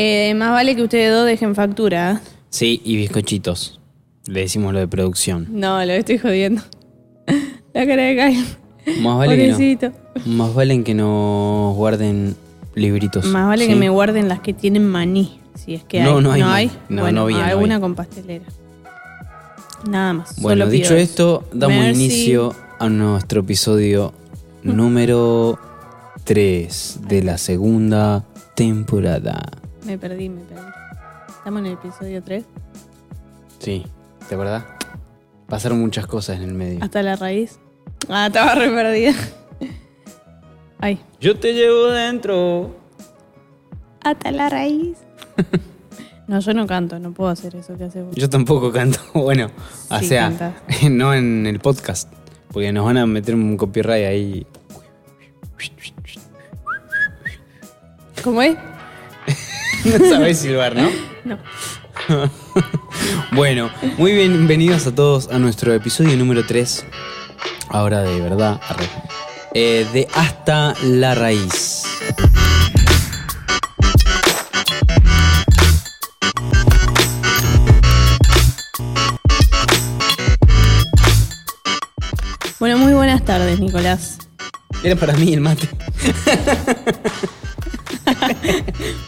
Eh, más vale que ustedes dos dejen factura. ¿eh? Sí, y bizcochitos. Le decimos lo de producción. No, lo estoy jodiendo. La cara de Kyle. Más vale, que no, más vale que nos guarden libritos. Más vale ¿sí? que me guarden las que tienen maní. Si es que No, hay. no hay maní. hay? No, bueno, no había, no alguna con pastelera. Nada más. Bueno, solo dicho esto, damos Merci. inicio a nuestro episodio número 3 de la segunda temporada. Me perdí, me perdí. Estamos en el episodio 3. Sí, ¿de verdad? Pasaron muchas cosas en el medio. Hasta la raíz. Ah, estaba re perdida. Ay. Yo te llevo dentro. Hasta la raíz. No, yo no canto, no puedo hacer eso que hace vos. Yo tampoco canto. Bueno, o sea, canta. no en el podcast. Porque nos van a meter un copyright ahí. ¿Cómo es? No sabés silbar, ¿no? No. Bueno, muy bienvenidos a todos a nuestro episodio número 3. Ahora de verdad. Eh, de Hasta la Raíz. Bueno, muy buenas tardes, Nicolás. Era para mí el mate.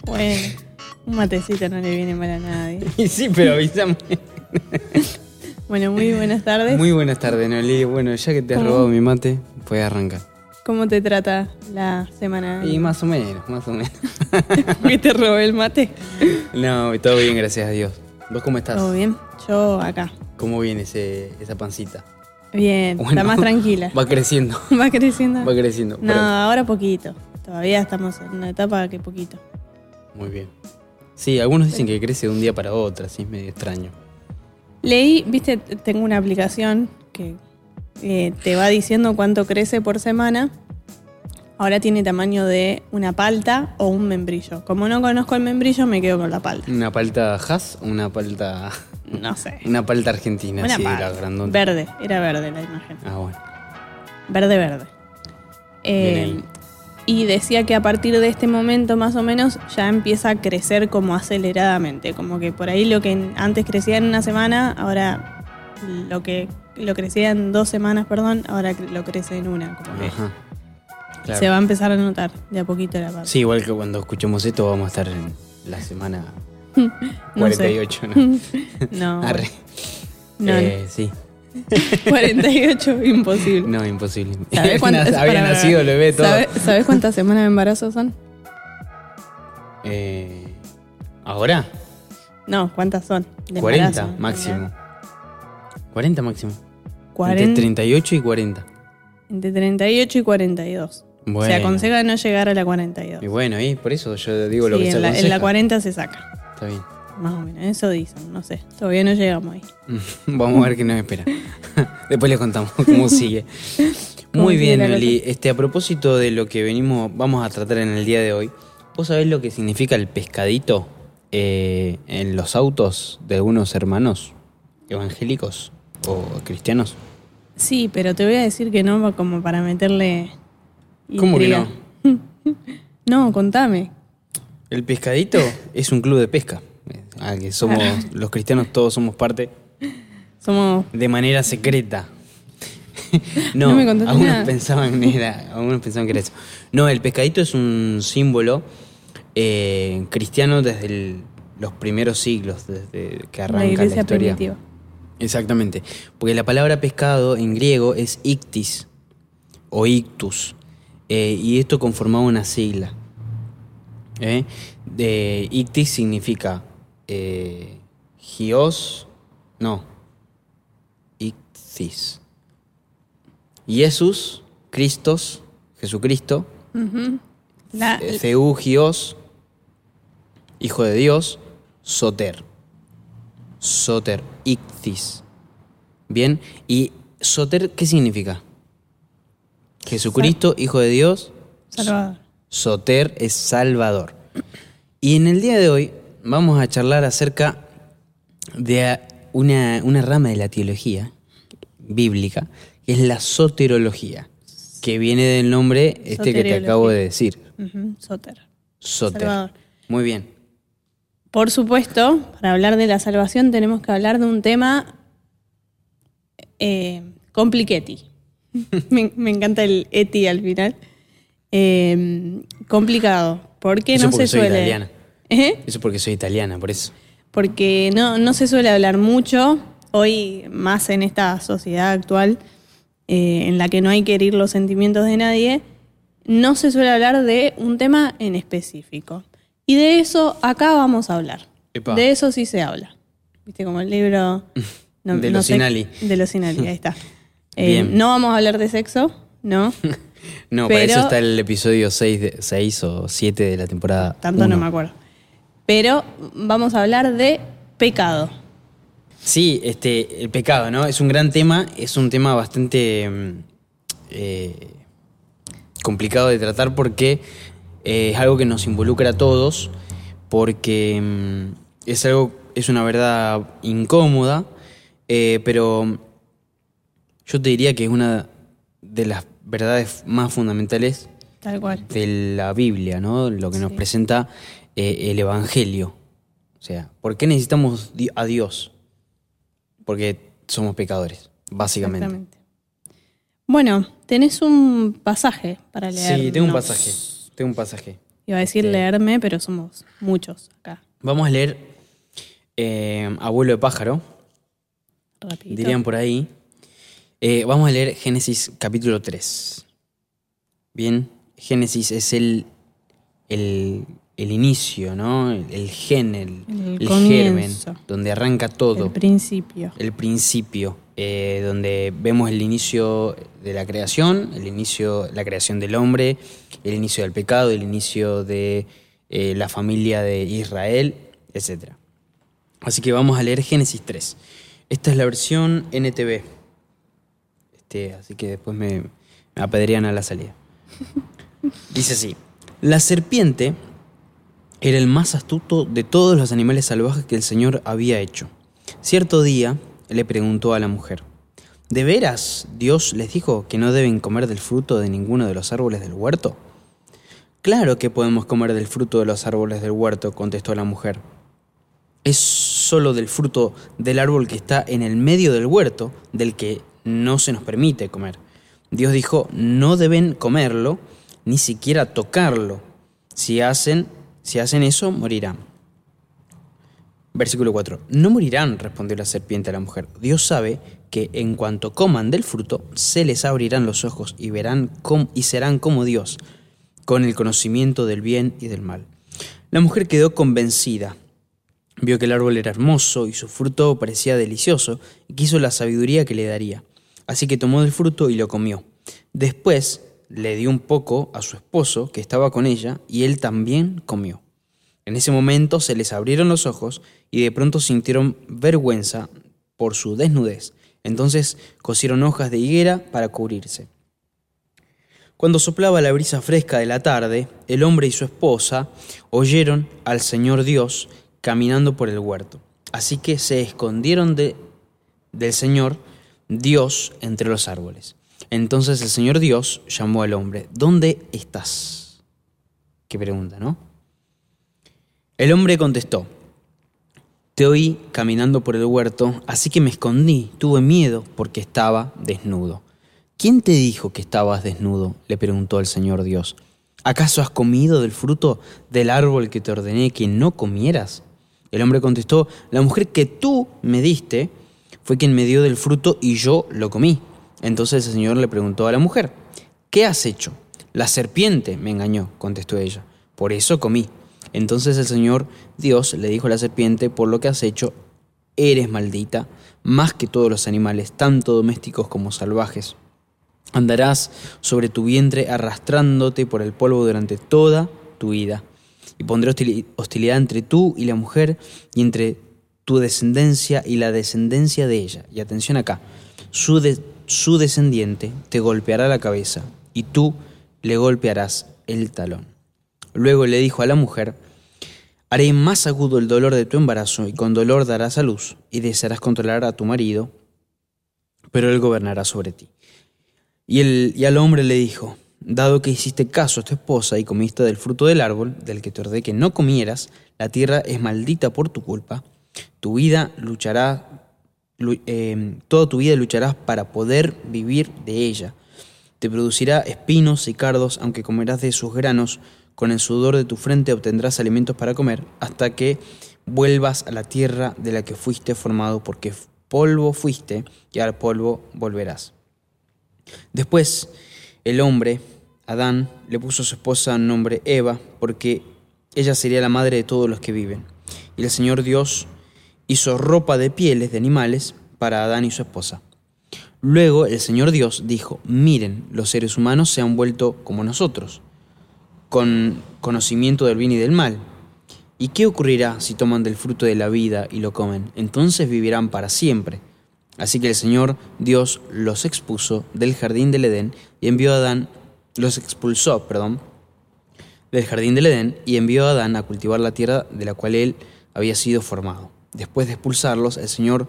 Bueno, un matecito no le viene mal a nadie. Y sí, pero avísame. Bueno, muy buenas tardes. Muy buenas tardes, Noli. Bueno, ya que te has ¿Cómo? robado mi mate, puedes arrancar. ¿Cómo te trata la semana? Y más o menos, más o menos. ¿Que te robé el mate? No, todo bien, gracias a Dios. ¿Vos cómo estás? ¿Todo bien? Yo acá. ¿Cómo viene ese, esa pancita? Bien, Bueno, está más tranquila. Va creciendo, ¿Va creciendo? va creciendo. No, pero- ahora poquito. Todavía estamos en una etapa que poquito. Muy bien. Sí, algunos dicen que crece de un día para otro, así es medio extraño. Leí, viste, tengo una aplicación que eh, te va diciendo cuánto crece por semana. Ahora tiene tamaño de una palta o un membrillo. Como no conozco el membrillo, me quedo con la palta. ¿Una palta Haas o una palta. No sé. Una palta argentina, Una la grandota? Verde, era verde la imagen. Ah, bueno. Verde, verde. Eh. Y decía que a partir de este momento más o menos ya empieza a crecer como aceleradamente. Como que por ahí lo que antes crecía en una semana, ahora lo que lo crecía en dos semanas, perdón, ahora lo crece en una. Como que Ajá. Claro. se va a empezar a notar de a poquito la parte. Sí, igual que cuando escuchemos esto vamos a estar en la semana No sé. 48, ¿no? No, Arre. no, Eh, sí. no. 48, imposible. No, imposible. ¿Sabés cuántas- Había para- nacido el bebé todo. ¿Sabes, sabés cuántas semanas de embarazo son? Eh, ¿Ahora? No, ¿cuántas son? De 40 embarazo, máximo. realidad. 40 máximo. 40, Entre 38 y 40. Entre 38 y 42. Bueno. Se aconseja no llegar a la 42. Y bueno, ahí por eso yo digo lo Sí, que se en, la, en la 40 se saca. Está bien. Más o menos, eso dicen, no sé. Todavía no llegamos ahí. Vamos a ver qué nos espera. Después les contamos cómo sigue. ¿Cómo Muy sigue bien, Noli. Este, a propósito de lo que venimos, vamos a tratar en el día de hoy. ¿Vos sabés lo que significa el pescadito eh, en los autos de algunos hermanos evangélicos o cristianos? Sí, pero te voy a decir que no como para meterle. ¿Cómo que intriga. no, contame. El pescadito es un club de pesca. Ah, que somos, los cristianos todos somos parte Somos. de manera secreta. no, No me algunos nada. pensaban era, algunos pensaban que era eso. No, el pescadito es un símbolo eh, cristiano desde el- los primeros siglos, desde que arranca La la, historia. primitiva. Exactamente, porque la palabra pescado en griego es ictis o ictus, eh, y esto conformaba una sigla. ¿eh? De ictis significa eh, gios, no, ictis. Jesús, Cristos, Jesucristo, Theú, gios, hijo de Dios, soter. Soter, ictis. Bien, y soter, ¿qué significa? Jesucristo, hijo de Dios, Salvador. Soter es Salvador. Y en el día de hoy vamos a charlar acerca de una, una rama de la teología bíblica, que es la soterología, que viene del nombre este que te acabo de decir, Soter. Soter. Salvador. Muy bien. Por supuesto, para hablar de la salvación tenemos que hablar de un tema eh, compliquetti. me, me encanta el eti al final. Eh, complicado. Porque Eso no porque se soy suele. italiana. ¿Eh? Eso porque soy italiana, por eso. Porque no, no se suele hablar mucho. Hoy, más en esta sociedad actual, eh, en la que no hay que herir los sentimientos de nadie, no se suele hablar de un tema en específico. Y de eso acá vamos a hablar. Epa. De eso sí se habla. ¿Viste? Como el libro. De los Sinali. De los Sinali, ahí está. Eh, Bien. no vamos a hablar de sexo, ¿no? No, para eso está el episodio 6, de, 6 o 7 de la temporada. Tanto no me acuerdo. Pero vamos a hablar de pecado. Sí, este, el pecado, ¿no? Es un gran tema, es un tema bastante mm, eh, complicado de tratar porque eh, es algo que nos involucra a todos, porque mm, es algo, es una verdad incómoda, eh, pero yo te diría que es una de las verdades más fundamentales Tal cual. de la Biblia, ¿no? Lo que nos presenta eh, el Evangelio. O sea, ¿por qué necesitamos a Dios? Porque somos pecadores, básicamente. Exactamente. Bueno, tenés un pasaje para leer. Sí, tengo un pasaje. Tengo un pasaje. Iba a decir Sí. leerme, pero somos muchos acá. Vamos a leer eh, Abuelo de pájaro, Rapidito. dirían por ahí. Eh, vamos a leer Génesis capítulo 3. Bien, Génesis es el, el, el inicio, ¿no? El, el gen, el, El el comienzo. germen, donde arranca todo. El principio. el principio, eh, donde vemos el inicio de la creación, el inicio, la creación del hombre, el inicio del pecado, el inicio de eh, la familia de Israel, etc. Así que vamos a leer Génesis 3. Esta es la versión NTV. Este, así que después me, me apedrean a la salida. Dice así: La serpiente era el más astuto de todos los animales salvajes que el Señor había hecho. Cierto día le preguntó a la mujer, ¿De veras Dios les dijo que no deben comer del fruto de ninguno de los árboles del huerto? Claro que podemos comer del fruto de los árboles del huerto, contestó la mujer. Es solo del fruto del árbol que está en el medio del huerto del que no se nos permite comer. Dios dijo, no deben comerlo, ni siquiera tocarlo. Si hacen, si hacen eso, morirán. Versículo 4. No morirán, respondió la serpiente a la mujer. Dios sabe que en cuanto coman del fruto, se les abrirán los ojos y verán com- y serán como Dios, con el conocimiento del bien y del mal. La mujer quedó convencida. Vio que el árbol era hermoso y su fruto parecía delicioso y quiso la sabiduría que le daría. Así que tomó del fruto y lo comió. Después le dio un poco a su esposo que estaba con ella y él también comió. En ese momento se les abrieron los ojos y de pronto sintieron vergüenza por su desnudez. Entonces cosieron hojas de higuera para cubrirse. Cuando soplaba la brisa fresca de la tarde, el hombre y su esposa oyeron al Señor Dios caminando por el huerto. Así que se escondieron de, del Señor Dios entre los árboles. Entonces el Señor Dios llamó al hombre, ¿dónde estás? Qué pregunta, ¿no? El hombre contestó, te oí caminando por el huerto, así que me escondí, tuve miedo porque estaba desnudo. ¿Quién te dijo que estabas desnudo? le preguntó el Señor Dios. ¿Acaso has comido del fruto del árbol que te ordené que no comieras? El hombre contestó, la mujer que tú me diste fue quien me dio del fruto y yo lo comí. Entonces el Señor le preguntó a la mujer, ¿qué has hecho? La serpiente me engañó, contestó ella, por eso comí. Entonces el Señor Dios le dijo a la serpiente, por lo que has hecho, eres maldita, más que todos los animales, tanto domésticos como salvajes. Andarás sobre tu vientre arrastrándote por el polvo durante toda tu vida. Y pondré hostili- hostilidad entre tú y la mujer, y entre tu descendencia y la descendencia de ella. Y atención acá, su, de- su descendiente te golpeará la cabeza, y tú le golpearás el talón. Luego le dijo a la mujer, haré más agudo el dolor de tu embarazo, y con dolor darás a luz, y desearás controlar a tu marido, pero él gobernará sobre ti. Y, el, y al hombre le dijo, dado que hiciste caso a tu esposa y comiste del fruto del árbol, del que te ordené que no comieras, la tierra es maldita por tu culpa. Tu vida luchará, eh, toda tu vida lucharás para poder vivir de ella. Te producirá espinos y cardos, aunque comerás de sus granos, con el sudor de tu frente obtendrás alimentos para comer, hasta que vuelvas a la tierra de la que fuiste formado, porque polvo fuiste y al polvo volverás. Después, el hombre, Adán, le puso a su esposa nombre Eva, porque ella sería la madre de todos los que viven. Y el Señor Dios hizo ropa de pieles de animales para Adán y su esposa. Luego el Señor Dios dijo, miren, los seres humanos se han vuelto como nosotros, con conocimiento del bien y del mal. ¿Y qué ocurrirá si toman del fruto de la vida y lo comen? Entonces vivirán para siempre. Así que el Señor Dios los expuso del jardín del Edén y envió a Adán, los expulsó, perdón, del jardín del Edén y envió a Adán a cultivar la tierra de la cual él había sido formado. Después de expulsarlos, el Señor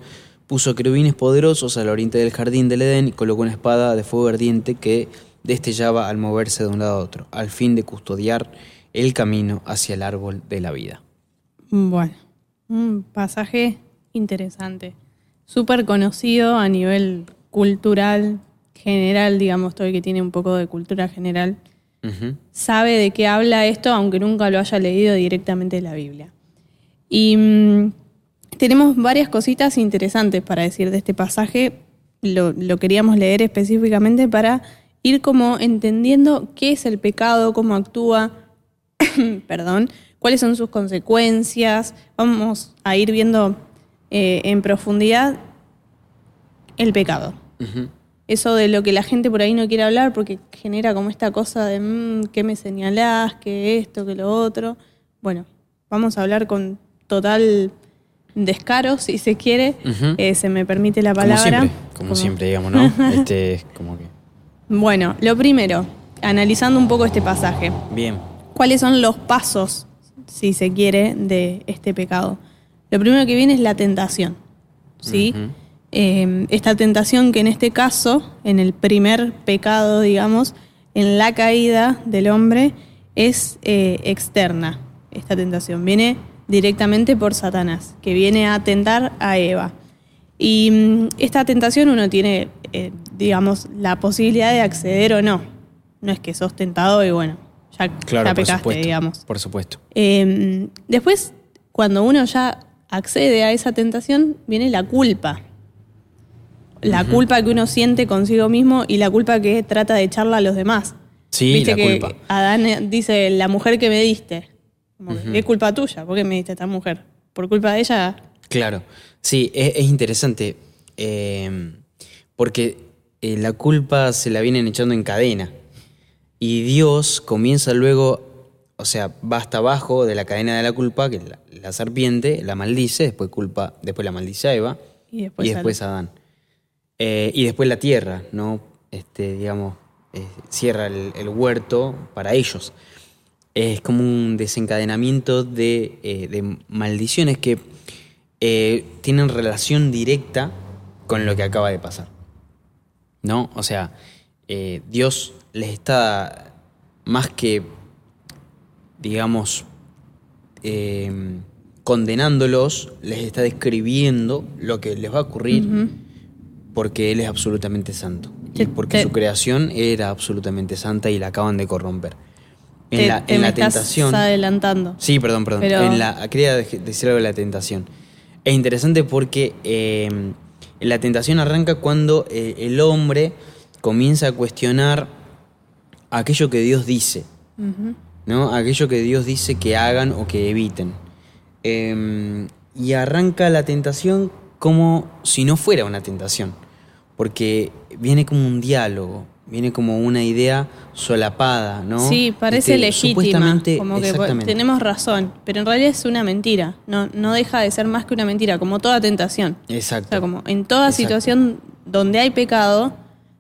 Puso querubines poderosos al oriente del jardín del Edén y colocó una espada de fuego ardiente que destellaba al moverse de un lado a otro, al fin de custodiar el camino hacia el árbol de la vida. Bueno, un pasaje interesante, súper conocido a nivel cultural general, digamos, todo el que tiene un poco de cultura general, sabe de qué habla esto, aunque nunca lo haya leído directamente de la Biblia. Y mm, tenemos varias cositas interesantes para decir de este pasaje. Lo, queríamos leer específicamente para ir como entendiendo qué es el pecado, cómo actúa, perdón, cuáles son sus consecuencias. Vamos a ir viendo eh, en profundidad el pecado. Eso de lo que la gente por ahí no quiere hablar porque genera como esta cosa de mm, qué me señalás, qué esto, qué lo otro. Bueno, vamos a hablar con total descaro, si se quiere, eh, se me permite la palabra. Como siempre, digamos, ¿no? este como que... Bueno, lo primero, analizando un poco este pasaje. Bien. ¿Cuáles son los pasos, si se quiere, de este pecado? Lo primero que viene es la tentación, ¿sí? Eh, esta tentación que en este caso, en el primer pecado, digamos, en la caída del hombre, es eh, externa. Esta tentación viene directamente por Satanás, que viene a tentar a Eva. Y mm, esta tentación uno tiene, eh, digamos, la posibilidad de acceder o no. No es que sos tentado y bueno, ya, claro, pecaste, digamos. Por supuesto. Em, después, cuando uno ya accede a esa tentación, viene la culpa. La culpa que uno siente consigo mismo y la culpa que trata de echarla a los demás. Sí, Viste la que culpa. Adán dice, la mujer que me diste. Es culpa tuya, ¿por qué me diste a esta mujer? Por culpa de ella. Claro, sí, es, interesante. Em, porque eh, la culpa se la vienen echando en cadena. Y Dios comienza luego, o sea, va hasta abajo de la cadena de la culpa, que la, la serpiente la maldice, después culpa, después la maldice a Eva y después, a Adán. Eh, y después la tierra, ¿no? Este, digamos, eh, cierra el, huerto para ellos es como un desencadenamiento de, eh, maldiciones que eh, tienen relación directa con lo que acaba de pasar. ¿No? O sea, eh, Dios les está más que, digamos, condenándolos, les está describiendo lo que les va a ocurrir porque Él es absolutamente santo. Y porque su creación era absolutamente santa y la acaban de corromper en la, en la tentación. Estás adelantando. Sí, perdón, perdón. En la, quería decir algo de la tentación. Es interesante porque em, la tentación arranca cuando eh, el hombre comienza a cuestionar aquello que Dios dice, ¿no? Aquello que Dios dice que hagan o que eviten. Em, y arranca la tentación como si no fuera una tentación, porque viene como un diálogo, viene como una idea solapada, ¿no? Sí, parece este, legítima, como que tenemos razón, pero en realidad es una mentira, no, no deja de ser más que una mentira, como toda tentación. Exacto. O sea, como en toda situación donde hay pecado,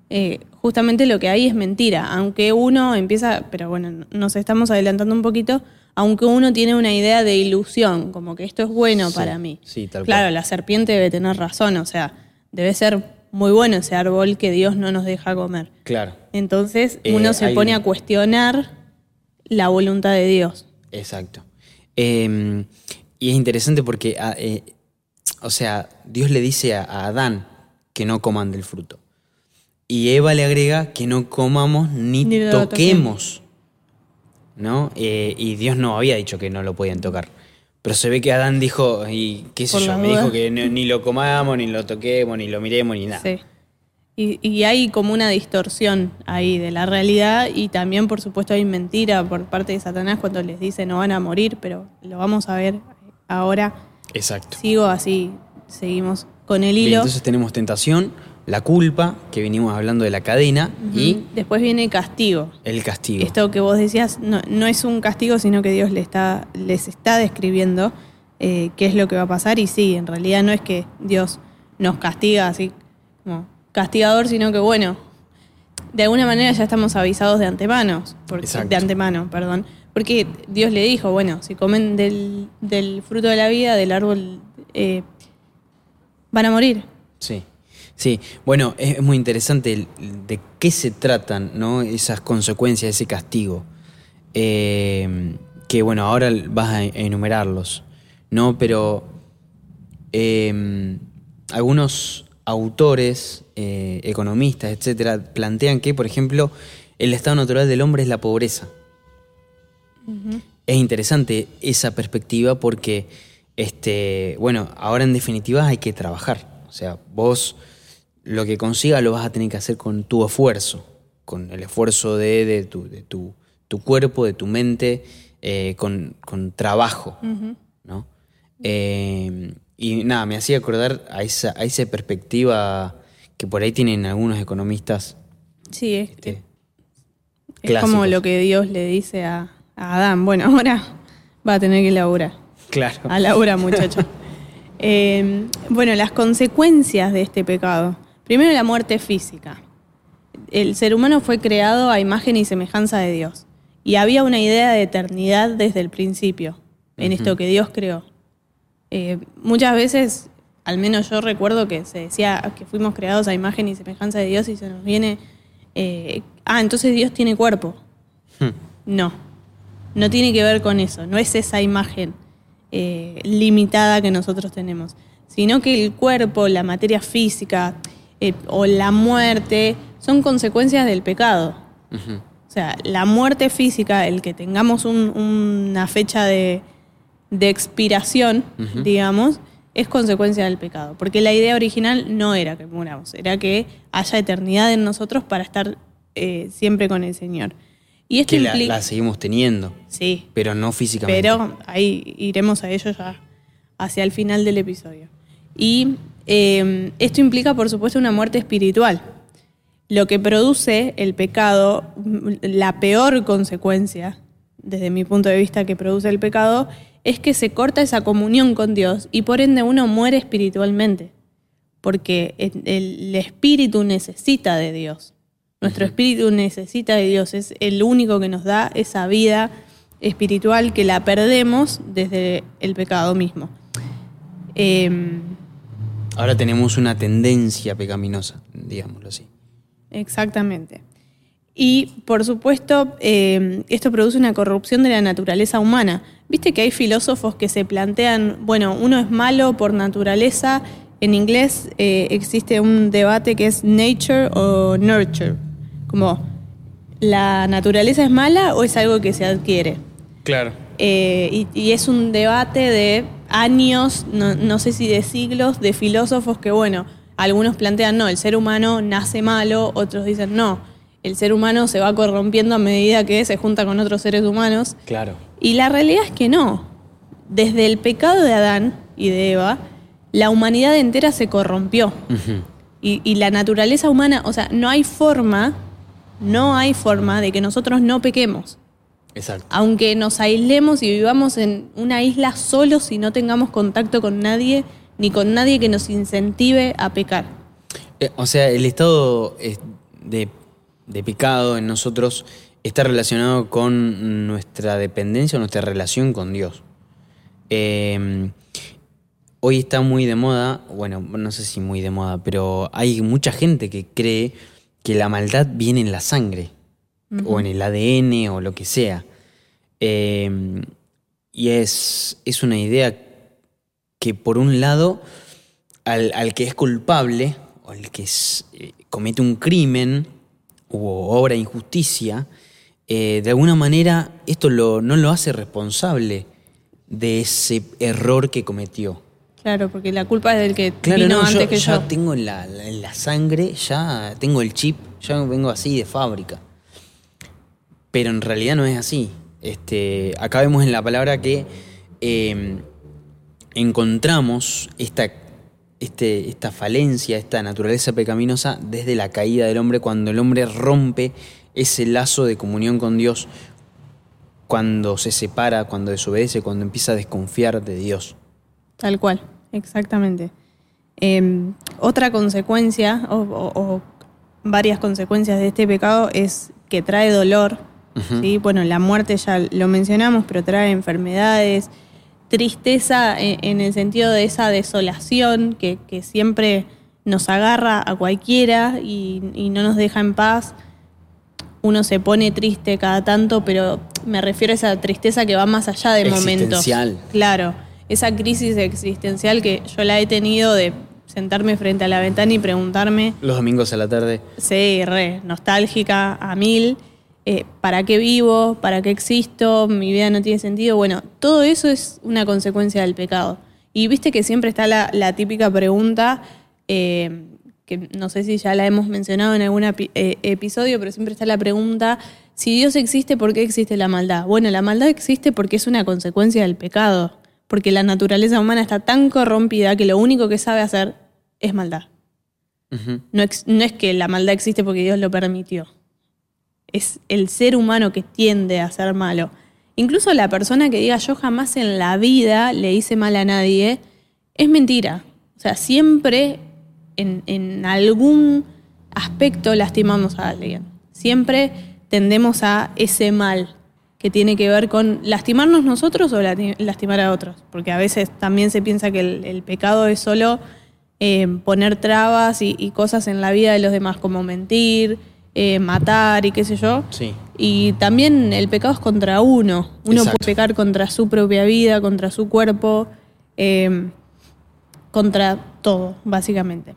eh, justamente lo que hay es mentira, aunque uno empieza, pero bueno, nos estamos adelantando un poquito, aunque uno tiene una idea de ilusión, como que esto es bueno para mí. Sí, tal claro, la serpiente debe tener razón, o sea, debe ser muy bueno ese árbol que Dios no nos deja comer. Claro. Entonces Eh, uno se hay- pone a cuestionar la voluntad de Dios. Exacto. Eh, y es interesante porque, a- eh, o sea, Dios le dice a, a Adán que no coman del fruto. Y Eva le agrega que no comamos ni, toquemos. ¿No? Eh, y Dios no había dicho que no lo podían tocar. Pero se ve que Adán dijo, y qué sé Por yo, me dijo que no- ni lo comamos, ni lo toquemos, ni lo miremos, ni nada. Sí. Y, y hay como una distorsión ahí de la realidad y también, por supuesto, hay mentira por parte de Satanás cuando les dice no van a morir, pero lo vamos a ver ahora. Exacto. Sigo así, seguimos con el hilo. entonces tenemos tentación, la culpa, que venimos hablando de la cadena, y Después viene castigo. el castigo. Esto que vos decías no, no es un castigo, sino que Dios le está, les está describiendo eh, qué es lo que va a pasar. Y sí, en realidad no es que Dios nos castiga así como castigador, sino que bueno, de alguna manera ya estamos avisados de antemano, porque, de antemano, perdón. Porque Dios le dijo, bueno, si comen del, del fruto de la vida, del árbol, eh, van a morir. Sí, sí. Bueno, es muy interesante de qué se tratan, ¿no? Esas consecuencias, ese castigo. Eh, que bueno, ahora vas a enumerarlos, ¿no? Pero eh, algunos autores, eh, economistas, etcétera, plantean que, por ejemplo, el estado natural del hombre es la pobreza. Es interesante esa perspectiva porque, este, bueno, ahora en definitiva hay que trabajar. O sea, vos lo que consigas lo vas a tener que hacer con tu esfuerzo, con el esfuerzo de, de tu, de tu, tu cuerpo, de tu mente, eh, con, con trabajo, ¿no? Eh, y nada, me hacía acordar a esa, a esa perspectiva que por ahí tienen algunos economistas. Sí, es, este, es como lo que Dios le dice a, a Adán. Bueno, ahora va a tener que laburar. Claro. A Laura, muchacho. Eh, bueno, las consecuencias de este pecado. Primero, la muerte física. El ser humano fue creado a imagen y semejanza de Dios. Y había una idea de eternidad desde el principio, en esto que Dios creó. Eh, muchas veces, al menos yo recuerdo que se decía que fuimos creados a imagen y semejanza de Dios y se nos viene, eh, ah, entonces Dios tiene cuerpo. Hmm. No, no tiene que ver con eso, no es esa imagen eh, limitada que nosotros tenemos, sino que el cuerpo, la materia física eh, o la muerte son consecuencias del pecado. O sea, la muerte física, el que tengamos un- una fecha de, de expiración, digamos, es consecuencia del pecado. Porque la idea original no era que muramos, era que haya eternidad en nosotros para estar eh, siempre con el Señor. Y esto Que la, implica... la seguimos teniendo, Sí, pero no físicamente. pero ahí iremos a ello ya hacia el final del episodio. Y eh, esto implica, por supuesto, una muerte espiritual. Lo que produce el pecado, mm, la peor consecuencia, desde mi punto de vista, que produce el pecado, es que se corta esa comunión con Dios y por ende uno muere espiritualmente. Porque el, el espíritu necesita de Dios. Nuestro espíritu necesita de Dios. Es el único que nos da esa vida espiritual que la perdemos desde el pecado mismo. Em, Ahora tenemos una tendencia pecaminosa, digámoslo así. Exactamente. Y por supuesto, eh, esto produce una corrupción de la naturaleza humana. Viste que hay filósofos que se plantean, bueno, uno es malo por naturaleza. En inglés eh, existe un debate que es nature o nurture. Como, ¿la naturaleza es mala o es algo que se adquiere? Claro. Eh, y, y es un debate de años, no, no sé si de siglos, de filósofos que, bueno, algunos plantean, no, el ser humano nace malo, otros dicen, no, el ser humano se va corrompiendo a medida que se junta con otros seres humanos. Claro. Y la realidad es que no. Desde el pecado de Adán y de Eva, la humanidad entera se corrompió. Y la naturaleza humana, o sea, no hay forma, no hay forma de que nosotros no pequemos Exacto. aunque nos aislemos y vivamos en una isla solos y no tengamos contacto con nadie, ni con nadie que nos incentive a pecar. Eh, o sea, el estado eh, de, de pecado en nosotros está relacionado con nuestra dependencia o nuestra relación con Dios. Eh, hoy está muy de moda, bueno, no sé si muy de moda, pero hay mucha gente que cree que la maldad viene en la sangre, o en el ADN, o lo que sea. Eh, y es, es una idea que por un lado, al, al que es culpable, o al que es, eh, comete un crimen, o obra injusticia, eh, de alguna manera esto lo, no lo hace responsable de ese error que cometió. Claro, porque la culpa es del que Claro, vino no, antes yo que ya yo. tengo en la, la- en la sangre, ya tengo el chip, ya vengo así de fábrica. Pero en realidad no es así. Este, acá vemos en la palabra que eh, encontramos esta, este, esta falencia, esta naturaleza pecaminosa desde la caída del hombre, cuando el hombre rompe ese lazo de comunión con Dios, cuando se separa, cuando desobedece, cuando empieza a desconfiar de Dios. Tal cual, exactamente. Eh, otra consecuencia, o varias consecuencias de este pecado, es que trae dolor. ¿Sí? Bueno, la muerte ya lo mencionamos, pero trae enfermedades, tristeza en, en el sentido de esa desolación que, que siempre nos agarra a cualquiera y, y no nos deja en paz. Uno se pone triste cada tanto, pero me refiero a esa tristeza que va más allá de momentos. Existencial. Claro, esa crisis existencial que yo la he tenido de sentarme frente a la ventana y preguntarme, Los domingos a la tarde. sí, re, nostálgica a mil, eh, ¿para qué vivo? ¿Para qué existo? ¿Mi vida no tiene sentido? Bueno, todo eso es una consecuencia del pecado. Y viste que siempre está la, la típica pregunta, eh, que no sé si ya la hemos mencionado en algún epi- eh, episodio, pero siempre está la pregunta, si Dios existe, ¿por qué existe la maldad? Bueno, la maldad existe porque es una consecuencia del pecado, porque la naturaleza humana está tan corrompida que lo único que sabe hacer es maldad. No, no es que la maldad existe porque Dios lo permitió. Es el ser humano que tiende a ser malo. Incluso la persona que diga yo jamás en la vida le hice mal a nadie, es mentira. O sea, siempre en, en algún aspecto lastimamos a alguien. Siempre tendemos a ese mal que tiene que ver con lastimarnos nosotros o lastimar a otros. Porque a veces también se piensa que el, pecado es solo eh, poner trabas y cosas en la vida de los demás, como mentir, eh, matar y qué sé yo. Sí. Y también el pecado es contra uno. Uno Exacto. puede pecar contra su propia vida, contra su cuerpo, eh, contra todo, básicamente.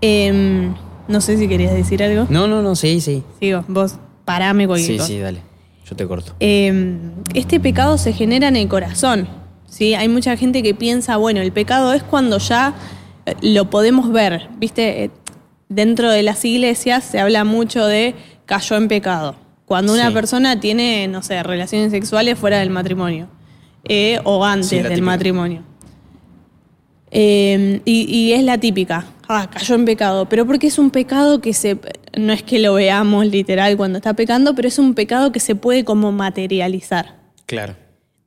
Em, no sé si querías decir algo. No, no, no, sí, sí. Sigo, vos parame cualquier Sí, cosa. sí, dale. Yo te corto. Eh, este pecado se genera en el corazón. ¿sí? Hay mucha gente que piensa, bueno, el pecado es cuando ya eh, lo podemos ver. ¿Viste? Dentro de las iglesias se habla mucho de cayó en pecado. Cuando una Sí. persona tiene, no sé, relaciones sexuales fuera del matrimonio. eh, o antes Sí, del matrimonio. Eh, y, y es la típica, ah, cayó en pecado, pero porque es un pecado que se, no es que lo veamos literal cuando está pecando, pero es un pecado que se puede como materializar. Claro.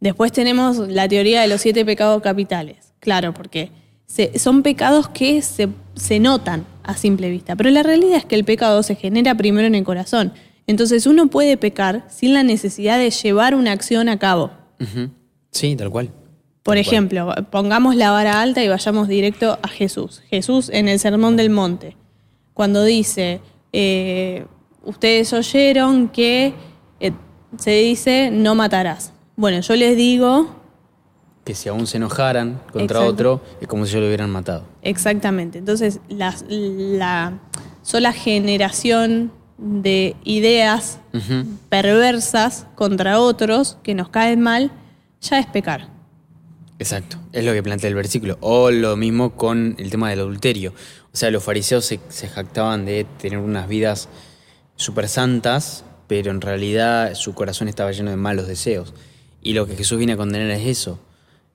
Después tenemos la teoría de los siete pecados capitales, claro, porque se- son pecados que se, se notan a simple vista, pero la realidad es que el pecado se genera primero en el corazón. Entonces uno puede pecar sin la necesidad de llevar una acción a cabo. Sí, tal cual. Por Tal cual. ejemplo, pongamos la vara alta y vayamos directo a Jesús. Jesús en el Sermón del Monte, cuando dice, eh, ustedes oyeron que eh, se dice, no matarás. Bueno, yo les digo Que si aún se enojaran contra Exacto. otro, es como si yo lo hubieran matado. exactamente. Entonces, las- la sola generación de ideas perversas contra otros que nos caen mal, ya es pecar. Exacto, es lo que plantea el versículo. O lo mismo con el tema del adulterio. O sea, los fariseos se, se jactaban de tener unas vidas súper santas, pero en realidad su corazón estaba lleno de malos deseos. Y lo que Jesús viene a condenar es eso.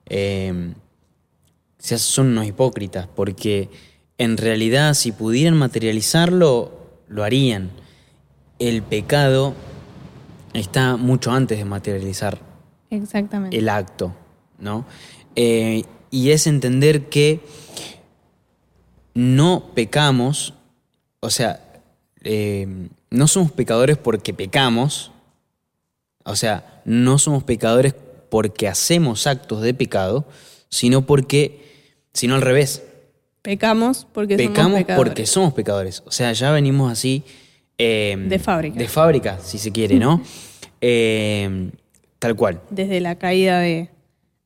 Eh, sea, son unos hipócritas, porque en realidad si pudieran materializarlo, lo harían. El pecado está mucho antes de materializar Exactamente. el acto, ¿no? Eh, y es entender que no pecamos, o sea, eh, no somos pecadores porque pecamos, o sea, no somos pecadores porque hacemos actos de pecado, sino porque, sino al revés. Pecamos porque somos Pecamos pecadores. porque somos pecadores. O sea, ya venimos así. eh, De fábrica. De fábrica, si se quiere, ¿no? Eh, tal cual. Desde la caída de,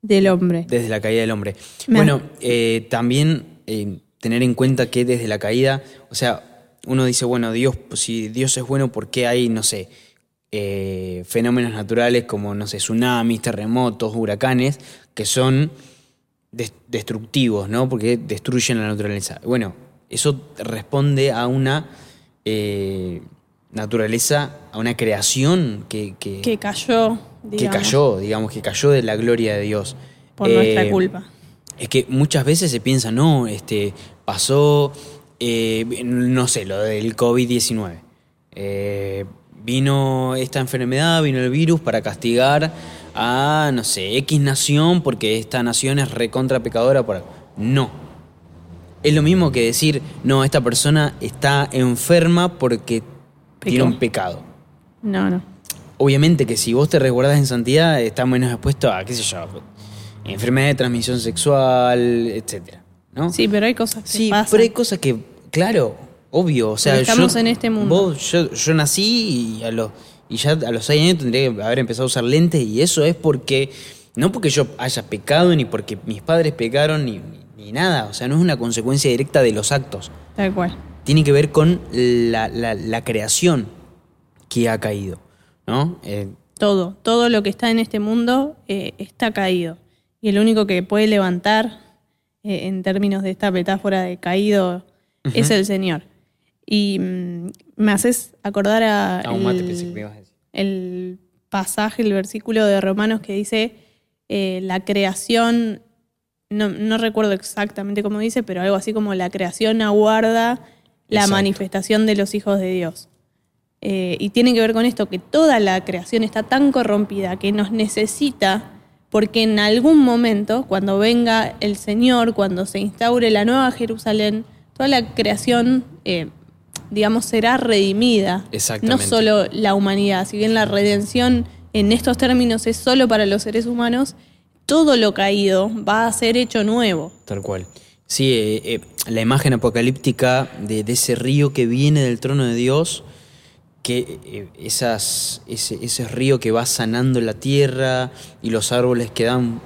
del hombre. Desde la caída del hombre. Me- Bueno, eh, también eh, tener en cuenta que desde la caída, o sea, uno dice, bueno, Dios, pues, si Dios es bueno, ¿por qué hay, no sé, eh, fenómenos naturales como, no sé, tsunamis, terremotos, huracanes, que son des- destructivos, ¿no? Porque destruyen la naturaleza. Bueno, eso responde a una eh, naturaleza, a una creación que, que, Que cayó, que digamos, cayó, digamos, que cayó de la gloria de Dios. por Eh, nuestra culpa. Es que muchas veces se piensa, no, este, pasó, eh, no sé, lo del COVID-19. Vino esta enfermedad, vino el virus para castigar a, no sé, X nación porque esta nación es recontra pecadora. Por... No. Es lo mismo que decir, no, esta persona está enferma porque tiene un pecado. No, no. Obviamente que si vos te resguardás en santidad, estás menos expuesto a, qué sé yo, enfermedad de transmisión sexual, etcétera, ¿no? Sí, pero hay cosas que Sí, pasan. pero hay cosas que, claro, obvio, o sea, estamos yo- en este mundo. vos- yo, yo nací y, a los, y ya a los 6 años tendría que haber empezado a usar lentes y eso es porque, no porque yo haya pecado, ni porque mis padres pecaron, ni, ni- ni nada, o sea, no es una consecuencia directa de los actos Tal cual. tiene que ver con la, la- la creación que ha caído, ¿no? Eh, Todo, todo lo que está en este mundo eh, está caído. Y el único que puede levantar, eh, en términos de esta metáfora de caído, es el Señor. Y mm, me haces acordar a mate el- pensé que me ibas a decir. el pasaje, el versículo de Romanos que dice eh, la creación, no, no recuerdo exactamente cómo dice, pero algo así como la creación aguarda la Exacto. manifestación de los hijos de Dios. Eh, y tiene que ver con esto, que toda la creación está tan corrompida que nos necesita, porque en algún momento, cuando venga el Señor, cuando se instaure la nueva Jerusalén, toda la creación, eh, digamos, será redimida. Exactamente. No solo la humanidad, si bien la redención en estos términos es solo para los seres humanos, todo lo caído va a ser hecho nuevo. Tal cual. Sí, eh, eh, la imagen apocalíptica de, de ese río que viene del trono de Dios, que eh, esas, ese, ese río que va sanando la tierra y los árboles que dan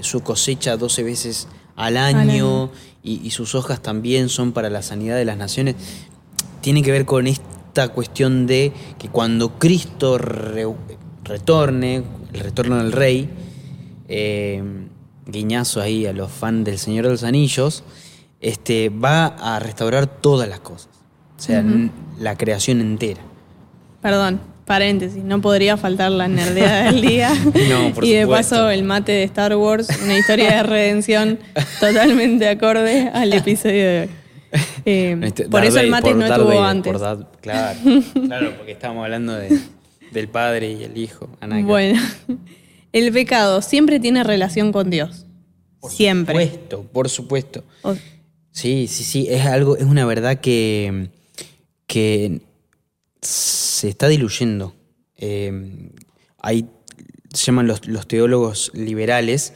su cosecha 12 veces al año, año. Y, y sus hojas también son para la sanidad de las naciones, tiene que ver con esta cuestión de que cuando Cristo re- retorne, el retorno del rey, eh, guiñazo ahí a los fans del Señor de los Anillos, este, va a restaurar todas las cosas. O sea, la creación entera. Perdón, paréntesis, no podría faltar la nerdeada del día. No, por y de supuesto. paso el mate de Star Wars, una historia de redención totalmente acorde al episodio de hoy. Eh, Este, por Darth eso el Vader, por no Darth estuvo Vader, antes. por Darth- claro, claro, porque estábamos hablando de- del padre y el hijo. Bueno, el pecado siempre tiene relación con Dios. Por siempre. supuesto, por supuesto. O- Sí, sí, sí, es algo, es una verdad que, que se está diluyendo. Eh, hay, se llaman los, los teólogos liberales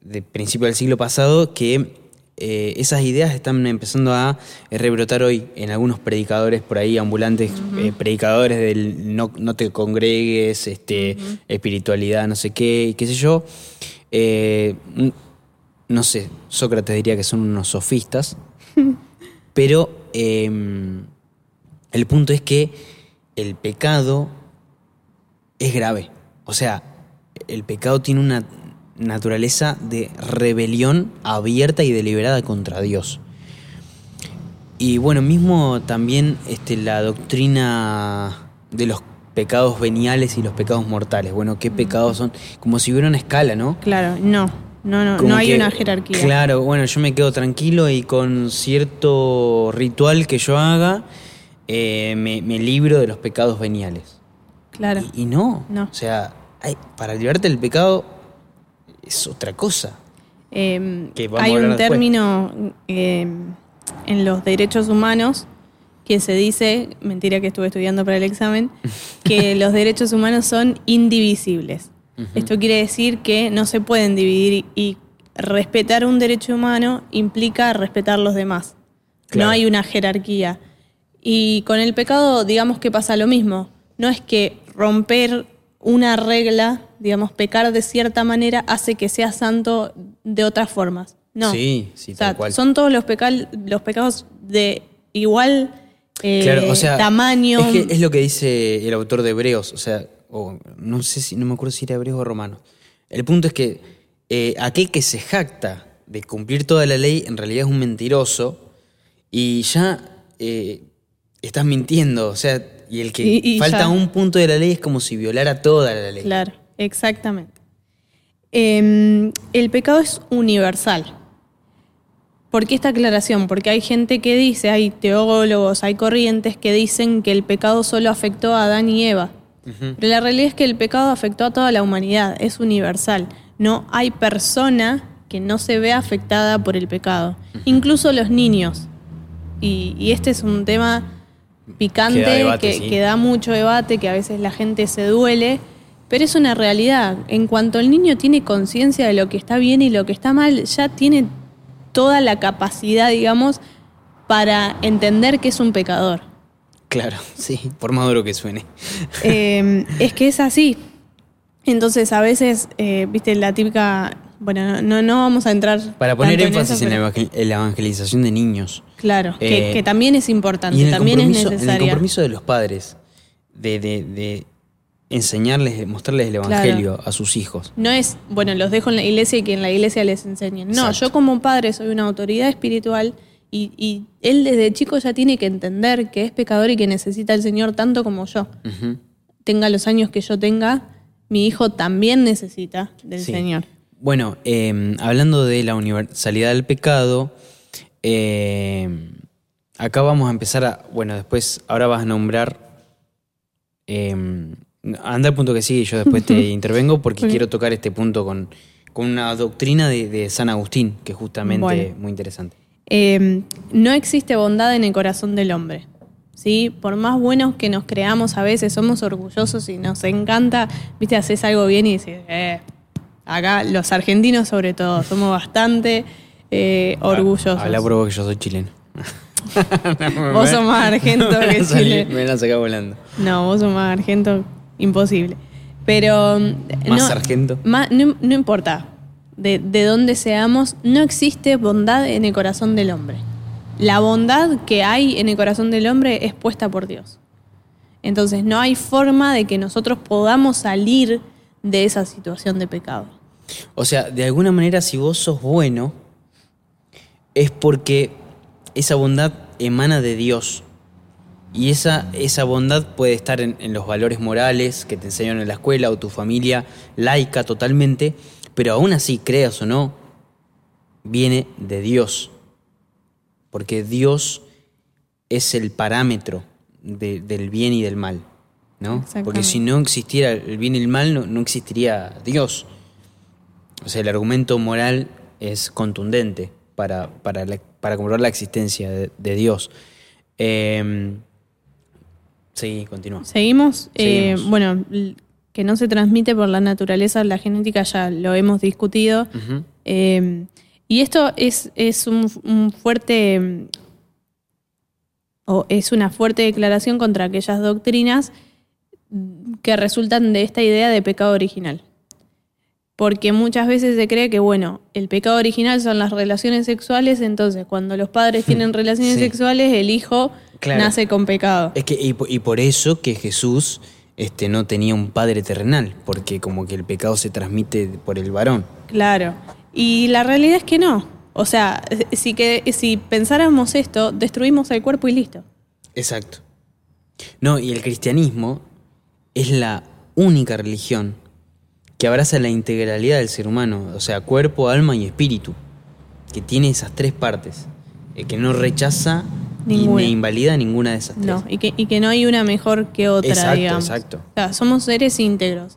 de principio del siglo pasado que eh, esas ideas están empezando a rebrotar hoy en algunos predicadores por ahí, ambulantes, eh, predicadores del no, no te congregues, este, espiritualidad, no sé qué, y qué sé yo. Eh, no sé, Sócrates diría que son unos sofistas, pero eh, el punto es que el pecado es grave. O sea, el pecado tiene una naturaleza de rebelión abierta y deliberada contra Dios. Y bueno, mismo también este, la doctrina de los pecados veniales y los pecados mortales. Bueno, ¿qué pecados son? Como si hubiera una escala, ¿no? claro, no, no, no, Como no hay que, una jerarquía. Claro, bueno, yo me quedo tranquilo y con cierto ritual que yo haga, eh, me, me libro de los pecados veniales. Claro. Y, y no. No. O sea, hay- para librarte del pecado es otra cosa. Eh, Que vamos hay un término eh, en los derechos humanos que se dice, mentira que estuve estudiando para el examen, que los derechos humanos son indivisibles. Esto quiere decir que no se pueden dividir y respetar un derecho humano implica respetar los demás. Claro. No hay una jerarquía. Y con el pecado, digamos que pasa lo mismo. No es que romper una regla, digamos, pecar de cierta manera, hace que sea santo de otras formas. No. Sí, sí, O sea, tal cual. son todos los, pecal- los pecados de igual eh, Claro, o sea, tamaño. Es, que es lo que dice el autor de Hebreos, o sea, o no sé si, no me acuerdo si era Hebreos o Romano. El punto es que eh, aquel que se jacta de cumplir toda la ley en realidad es un mentiroso y ya eh, estás mintiendo, o sea, y el que Y- y falta ya. un punto de la ley es como si violara toda la ley. Claro, exactamente. Eh, el pecado es universal. ¿Por qué esta aclaración? Porque hay gente que dice, hay teólogos, hay corrientes que dicen que el pecado solo afectó a Adán y Eva. Pero la realidad es que el pecado afectó a toda la humanidad, es universal. No hay persona que no se vea afectada por el pecado, incluso los niños. Y, y este es un tema picante Que da debate, que, sí. que da mucho debate, que a veces la gente se duele, pero es una realidad. En cuanto el niño tiene conciencia de lo que está bien y lo que está mal, ya tiene toda la capacidad, digamos, para entender que es un pecador. Claro, sí, por más duro que suene. Eh, es que es así. Entonces, a veces, eh, viste, la típica. Bueno, no, no vamos a entrar. Para poner énfasis eso, en, pero- la evangel- en la evangelización de niños. Claro, que, Eh, que también es importante, Y en el, también es en el compromiso de los padres de, de- de enseñarles, mostrarles el evangelio a sus hijos. No es, bueno, los dejo en la iglesia y que en la iglesia les enseñen. No, Exacto. yo como padre soy una autoridad espiritual y, y él desde chico ya tiene que entender que es pecador y que necesita al Señor tanto como yo. Tenga los años que yo tenga, mi hijo también necesita del Sí. Señor. Bueno, eh, hablando de la universalidad del pecado, eh, acá vamos a empezar a. Bueno, después, ahora vas a nombrar. eh, anda al punto que sigue yo después te intervengo porque quiero tocar este punto con, con una doctrina de, de San Agustín, que es justamente Bueno. muy interesante. Eh, no existe bondad en el corazón del hombre. ¿sí? Por más buenos que nos creamos a veces, somos orgullosos y nos encanta, viste, haces algo bien y dices, eh, acá los argentinos sobre todo, somos bastante eh, orgullosos. Habla por vos que yo soy chileno. Vos sos más argento que Chile. Me van a sacar volando. No, vos sos más argento, imposible. Pero... mm, Más no, sargento. no, no importa de, de dónde seamos, no existe bondad en el corazón del hombre. La bondad que hay en el corazón del hombre es puesta por Dios. Entonces no hay forma de que nosotros podamos salir de esa situación de pecado. O sea, de alguna manera, si vos sos bueno, es porque esa bondad emana de Dios. Y esa, esa bondad puede estar en, en los valores morales que te enseñaron en la escuela o tu familia laica totalmente, pero aún así, creas o no, viene de Dios. Porque Dios es el parámetro de- del bien y del mal. ¿no? Porque si no existiera el bien y el mal, no, no existiría Dios. O sea, el argumento moral es contundente para, para, la- para comprobar la existencia de, de Dios. Eh, sí, continúa. ¿Seguimos? Eh, bueno, que no se transmite por la naturaleza, la genética ya lo hemos discutido. Eh, y esto es, es un, un fuerte o es una fuerte declaración contra aquellas doctrinas que resultan de esta idea de pecado original. Porque muchas veces se cree que, bueno, el pecado original son las relaciones sexuales, entonces cuando los padres tienen relaciones Sí. sexuales, el hijo Claro. nace con pecado. Es que, y, y por eso que Jesús este, no tenía un padre terrenal, porque como que el pecado se transmite por el varón. Claro. Y la realidad es que no. O sea, si, que, si pensáramos esto, destruimos el cuerpo y listo. Exacto. No, y el cristianismo es la única religión que abraza la integralidad del ser humano, o sea, cuerpo, alma y espíritu, que tiene esas tres partes, que no rechaza y Ninguna. ni invalida ninguna de esas tres. No, y que, y que no hay una mejor que otra, Exacto, digamos. exacto. O sea, somos seres íntegros.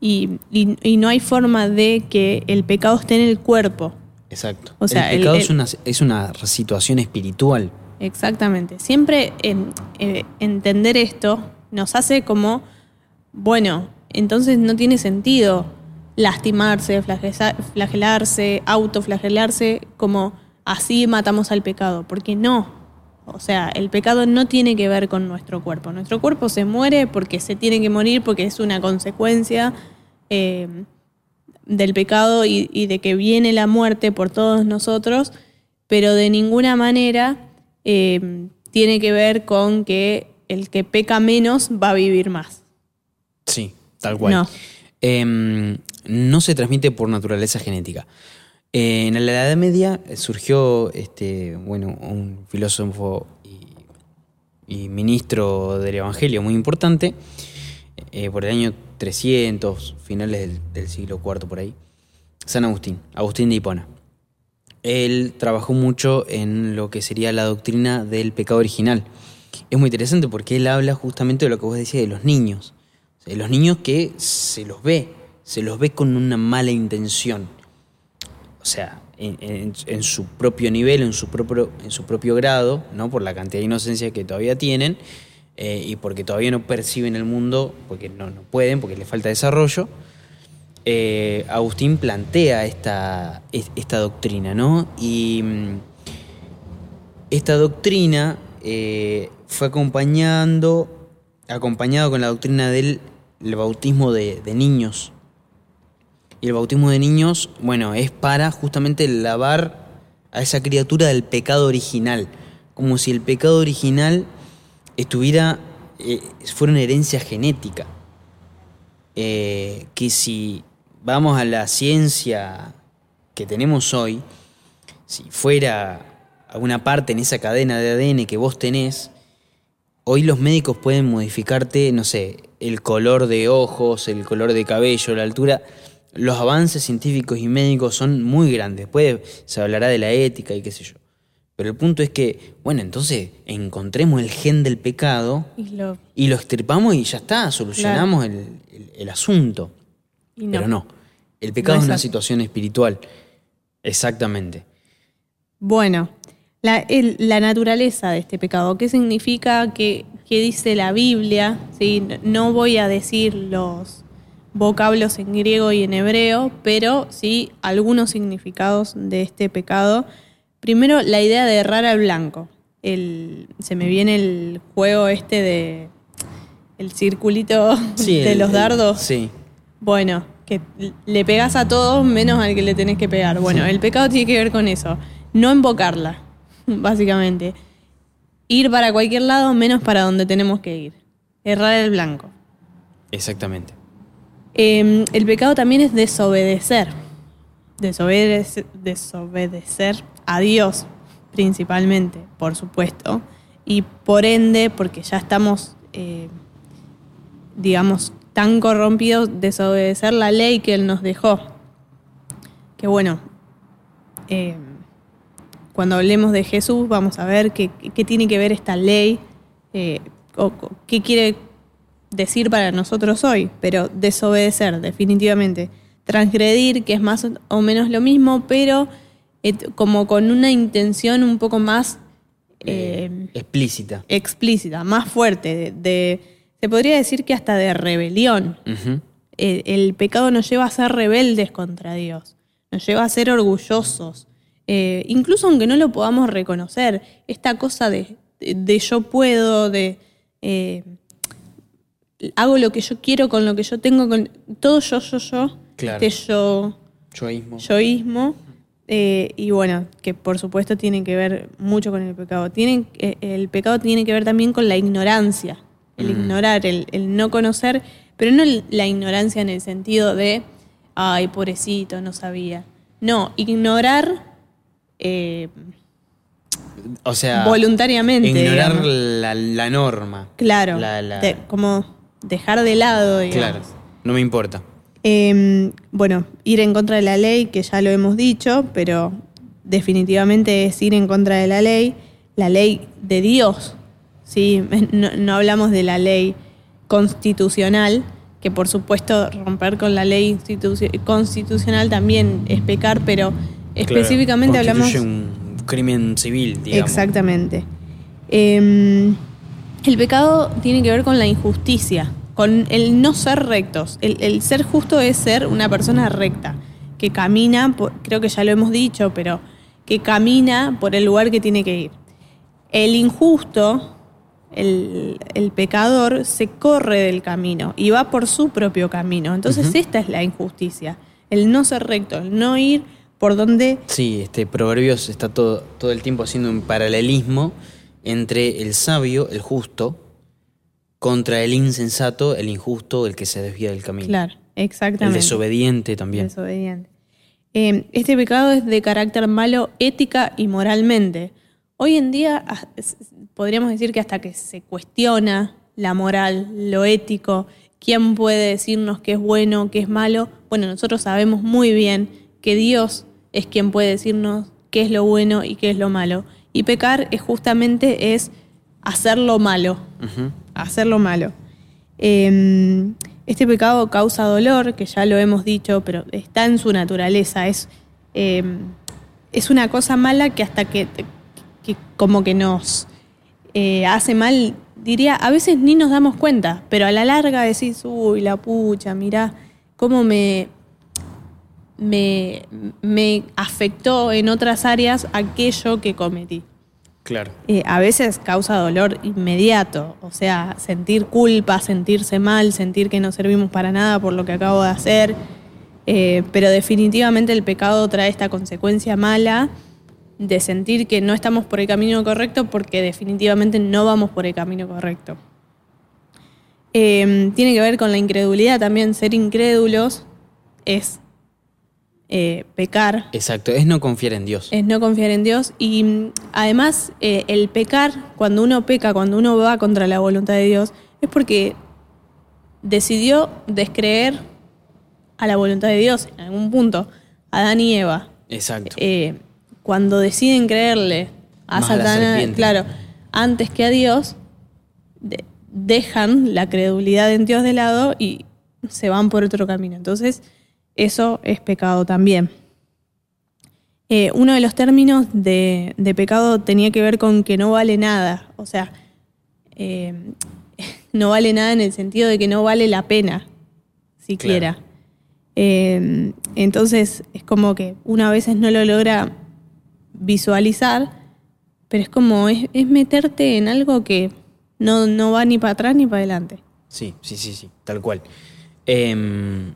Y, y- y no hay forma de que el pecado esté en el cuerpo. Exacto. O sea, el pecado el- es, una, es una situación espiritual. Exactamente. Siempre em, eh, entender esto nos hace como, bueno, entonces no tiene sentido lastimarse, flagelarse, autoflagelarse, como así matamos al pecado, porque no. O sea, el pecado no tiene que ver con nuestro cuerpo. Nuestro cuerpo se muere porque se tiene que morir, porque es una consecuencia eh, del pecado y, y de que viene la muerte por todos nosotros, pero de ninguna manera eh, tiene que ver con que el que peca menos va a vivir más. Sí, tal cual. No. Em, no se transmite por naturaleza genética. Eh, en la Edad Media eh, surgió este, bueno, un filósofo y, ministro del Evangelio muy importante, eh, por el año 300, finales del, siglo IV por ahí, San Agustín, Agustín de Hipona. Él trabajó mucho en lo que sería la doctrina del pecado original. Es muy interesante porque él habla justamente de lo que vos decías de los niños. Sea, los niños que se los ve, se los ve con una mala intención. O sea, en, su propio nivel, en su propio, en su propio grado, ¿no? por la cantidad de inocencia que todavía tienen eh, y porque todavía no perciben el mundo, porque no, no pueden, porque les falta desarrollo. eh, Agustín plantea esta, es- esta doctrina, ¿no? Y mm, esta doctrina eh, fue acompañando, acompañado con la doctrina del el bautismo de niños. Y el bautismo de niños, bueno, es para justamente lavar a esa criatura del pecado original. Como si el pecado original estuviera, eh, fuera una herencia genética. Eh, que si vamos a la ciencia que tenemos hoy, si fuera alguna parte en esa cadena de ADN que vos tenés, hoy los médicos pueden modificarte, no sé, el color de ojos, el color de cabello, la altura. Los avances científicos y médicos son muy grandes. Puede, se hablará de la ética y qué sé yo. Pero el punto es que, bueno, entonces encontremos el gen del pecado Y lo- y lo extirpamos y ya está, solucionamos el, el- el asunto. Pero no, el pecado No es es una situación espiritual. Exactamente. Bueno, la, el- la naturaleza de este pecado, ¿qué significa? ¿Qué, qué dice la Biblia? ¿Sí? No voy a decir los vocablos en griego y en hebreo, pero sí algunos significados de este pecado. Primero, la idea de errar al blanco. El, se me viene el juego este de el circulito de el- los el- dardos. sí. Bueno, que le pegas a todos menos al que le tenés que pegar. Bueno, Sí. el pecado tiene que ver con eso. No invocarla, básicamente. Ir para cualquier lado menos para donde tenemos que ir. Errar el blanco. Exactamente. Eh, el pecado también es desobedecer. Desobedecer, a Dios, principalmente, por supuesto. Y por ende, porque ya estamos, eh, digamos, tan corrompidos, desobedecer la ley que Él nos dejó. Que bueno, eh, cuando hablemos de Jesús vamos a ver qué, qué tiene que ver esta ley, eh, o qué quiere decir para nosotros hoy, pero desobedecer definitivamente. Transgredir, que es más o menos lo mismo, pero eh, como con una intención un poco más eh, Explícita. explícita, más fuerte, de, de- se podría decir que hasta de rebelión. El, el pecado nos lleva a ser rebeldes contra Dios, nos lleva a ser orgullosos, Eh, incluso aunque no lo podamos reconocer, esta cosa de, de- de yo puedo, de eh, hago lo que yo quiero con lo que yo tengo, con todo yo, yo, yo, Claro. este yo, Yoísmo. yoísmo. eh, y bueno, que por supuesto tiene que ver mucho con el pecado. Tiene, eh, el pecado tiene que ver también con la ignorancia, el Mm. ignorar, el, el no conocer, pero no la ignorancia en el sentido de, ay, pobrecito, no sabía. No, ignorar eh, O sea, voluntariamente. ignorar la, la norma. Claro, La- la- de- como dejar de lado, digamos. Claro. No me importa. Eh, bueno, ir en contra de la ley, que ya lo hemos dicho, pero definitivamente es ir en contra de la ley, la ley de Dios. ¿sí? No, no hablamos de la ley constitucional, que por supuesto romper con la ley constitucional también es pecar, pero específicamente Claro, hablamos... un crimen civil, digamos. Exactamente. Eh, el pecado tiene que ver con la injusticia. con el no ser rectos. El, el ser justo es ser una persona recta, que camina, por- creo que ya lo hemos dicho, pero que camina por el lugar que tiene que ir. El injusto, el, el pecador, se corre del camino y va por su propio camino. Entonces esta es la injusticia, el no ser recto, el no ir por donde... Sí, este Proverbios está todo, todo el tiempo haciendo un paralelismo entre el sabio, el justo, contra el insensato, el injusto, el que se desvía del camino. Claro, El exactamente. desobediente también. Desobediente. Eh, este pecado es de carácter malo ética y moralmente. Hoy en día podríamos decir que hasta que se cuestiona la moral, lo ético, quién puede decirnos qué es bueno, qué es malo, bueno, nosotros sabemos muy bien que Dios es quien puede decirnos qué es lo bueno y qué es lo malo. Y pecar es justamente es hacer lo malo, Ujú. hacer lo malo. Eh, este pecado causa dolor, que ya lo hemos dicho, pero está en su naturaleza. Es, eh, es una cosa mala que hasta que, que como que nos eh, hace mal, diría, a veces ni nos damos cuenta, pero a la larga decís, uy, la pucha, mirá cómo me, me, me afectó en otras áreas aquello que cometí. Claro. Eh, a veces causa dolor inmediato, o sea, sentir culpa, sentirse mal, sentir que no servimos para nada por lo que acabo de hacer, eh, pero definitivamente el pecado trae esta consecuencia mala de sentir que no estamos por el camino correcto porque definitivamente no vamos por el camino correcto. Eh, tiene que ver con la incredulidad también, ser incrédulos es eh, pecar, Exacto, es no confiar en Dios. es no confiar en Dios y mm, además eh, el pecar, cuando uno peca, cuando uno va contra la voluntad de Dios, es porque decidió descreer a la voluntad de Dios en algún punto. Adán y Eva, Exacto. eh, cuando deciden creerle a Más Satanás, claro, antes que a Dios, de- dejan la credulidad en Dios de lado y se van por otro camino. Entonces, eso es pecado también. Eh, uno de los términos de, de pecado tenía que ver con que no vale nada. O sea, eh, no vale nada en el sentido de que no vale la pena, siquiera. Eh, entonces, es como que uno a veces no lo logra visualizar, pero es como, es, es meterte en algo que no, no va ni para atrás ni para adelante. Sí, sí, sí, sí, tal cual. Em,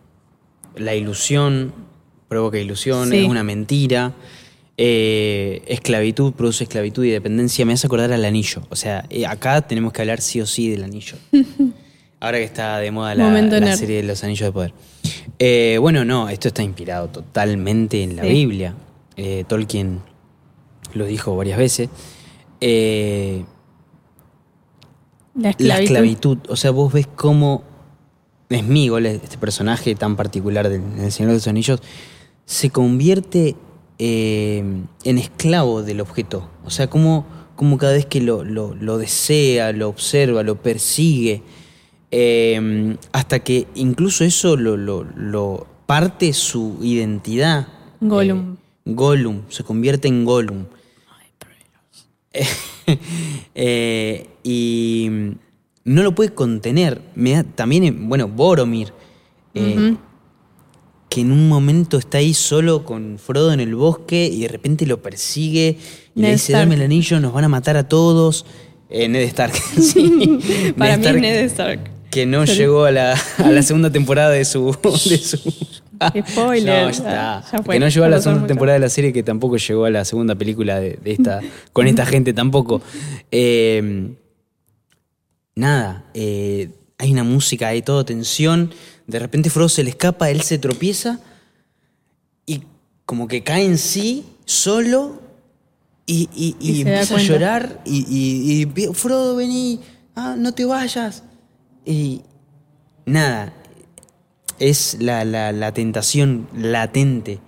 la ilusión provoca ilusión, Sí. es una mentira. Eh, esclavitud produce esclavitud y dependencia. Me hace acordar al anillo. O sea, eh, acá tenemos que hablar sí o sí del anillo. Ahora que está de moda la, la serie de los anillos de poder. Eh, bueno, no, esto está inspirado totalmente en la Sí. Biblia. Tolkien lo dijo varias veces. La la esclavitud. esclavitud. O sea, vos ves cómo Smigol, este personaje tan particular del, del Señor de los Anillos, se convierte eh, en esclavo del objeto. O sea, cómo, cómo cada vez que lo, lo- lo desea, lo observa, lo persigue, eh, hasta que incluso eso lo, lo- lo parte su identidad. Gollum. Eh, Gollum, se convierte en Gollum. Eh, y no lo puede contener. Me da- también, eh, bueno, Boromir, eh, que en un momento está ahí solo con Frodo en el bosque y de repente lo persigue y le dice, Stark. dame el anillo, nos van a matar a todos. Eh, Ned Stark, sí. Para Ned mí Stark, Ned Stark. Que no Sorry. llegó a la, a la segunda temporada de su... de su- Spoiler. No, está. Ya fue. que no llegó a la segunda temporada de la serie, que tampoco llegó a la segunda película de, de esta, con esta gente tampoco. Eh, nada, eh, hay una música, hay todo tensión. De repente Frodo se le escapa, él se tropieza y como que cae en sí, solo, y, y- y empieza a llorar. Y, y- y, "Ve- Frodo, vení, ah, no te vayas. Y nada, es la, la- la tentación latente,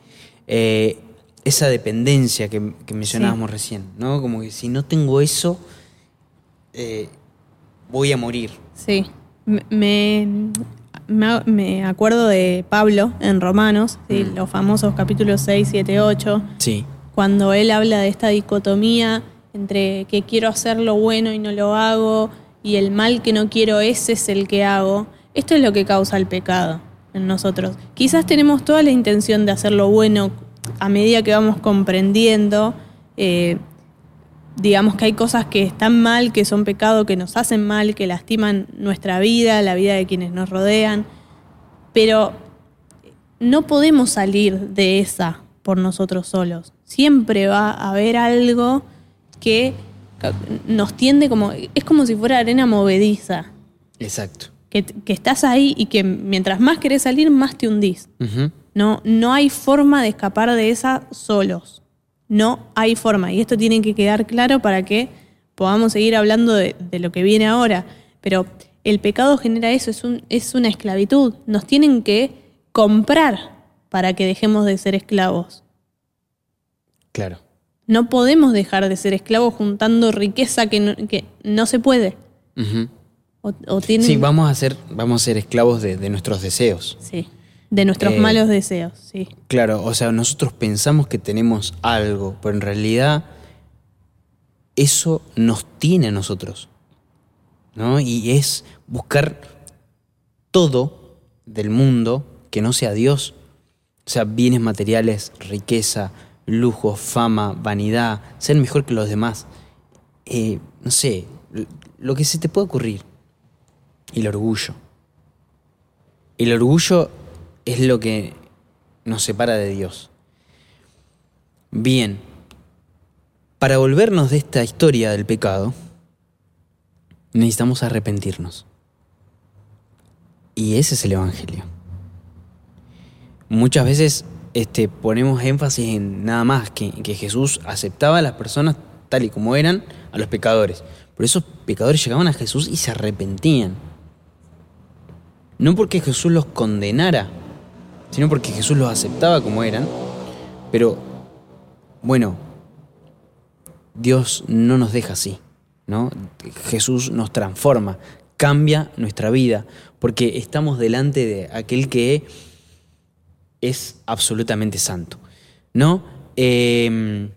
eh, esa dependencia que, que mencionábamos recién, ¿no? Como que si no tengo eso, eh, voy a morir. Sí. Me, me, me- acuerdo de Pablo en Romanos, ¿sí? Mm. los famosos capítulos 6, 7, 8, Sí, cuando él habla de esta dicotomía entre que quiero hacer lo bueno y no lo hago, y el mal que no quiero, ese es el que hago. Esto es lo que causa el pecado en nosotros. Quizás tenemos toda la intención de hacer lo bueno a medida que vamos comprendiendo. eh, digamos que hay cosas que están mal, que son pecado, que nos hacen mal, que lastiman nuestra vida, la vida de quienes nos rodean. Pero no podemos salir de esa por nosotros solos. Siempre va a haber algo que nos tiende como. Es como si fuera arena movediza. Exacto. Que, que estás ahí y que mientras más querés salir, más te hundís. No, no hay forma de escapar de esa solos. No hay forma. Y esto tiene que quedar claro para que podamos seguir hablando de, de lo que viene ahora. Pero el pecado genera eso, es, un, es una esclavitud. Nos tienen que comprar para que dejemos de ser esclavos. Claro. No podemos dejar de ser esclavos juntando riqueza que no, que no se puede. O tienen, Sí, vamos a ser, vamos a ser esclavos de, de nuestros deseos. Sí, de nuestros Eh, malos deseos, sí. Claro, o sea, nosotros pensamos que tenemos algo, pero en realidad eso nos tiene a nosotros. ¿No? Y es buscar todo del mundo que no sea Dios. O sea, bienes materiales, riqueza, lujo, fama, vanidad, ser mejor que los demás. Eh, no sé, lo que se te puede ocurrir. Y el orgullo. El orgullo es lo que nos separa de Dios. Bien, para volvernos de esta historia del pecado, necesitamos arrepentirnos. Y ese es el Evangelio. Muchas veces este, ponemos énfasis en nada más que, que Jesús aceptaba a las personas tal y como eran, a los pecadores. Pero esos pecadores llegaban a Jesús y se arrepentían. No porque Jesús los condenara, sino porque Jesús los aceptaba como eran. Pero, bueno, Dios no nos deja así, ¿no? Jesús nos transforma, cambia nuestra vida, porque estamos delante de aquel que es absolutamente santo, ¿no? Eh,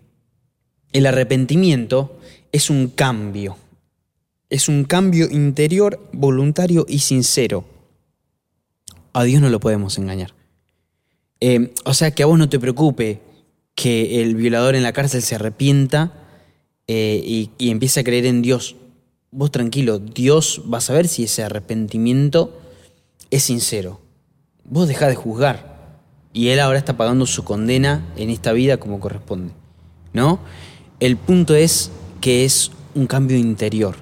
el arrepentimiento es un cambio, es un cambio interior, voluntario y sincero. A Dios no lo podemos engañar. Eh, o sea, que a vos no te preocupe que el violador en la cárcel se arrepienta eh, y, y empiece a creer en Dios. Vos tranquilo, Dios va a saber si ese arrepentimiento es sincero. Vos dejá de juzgar. Y Él ahora está pagando su condena en esta vida como corresponde. ¿No? El punto es que es un cambio interior.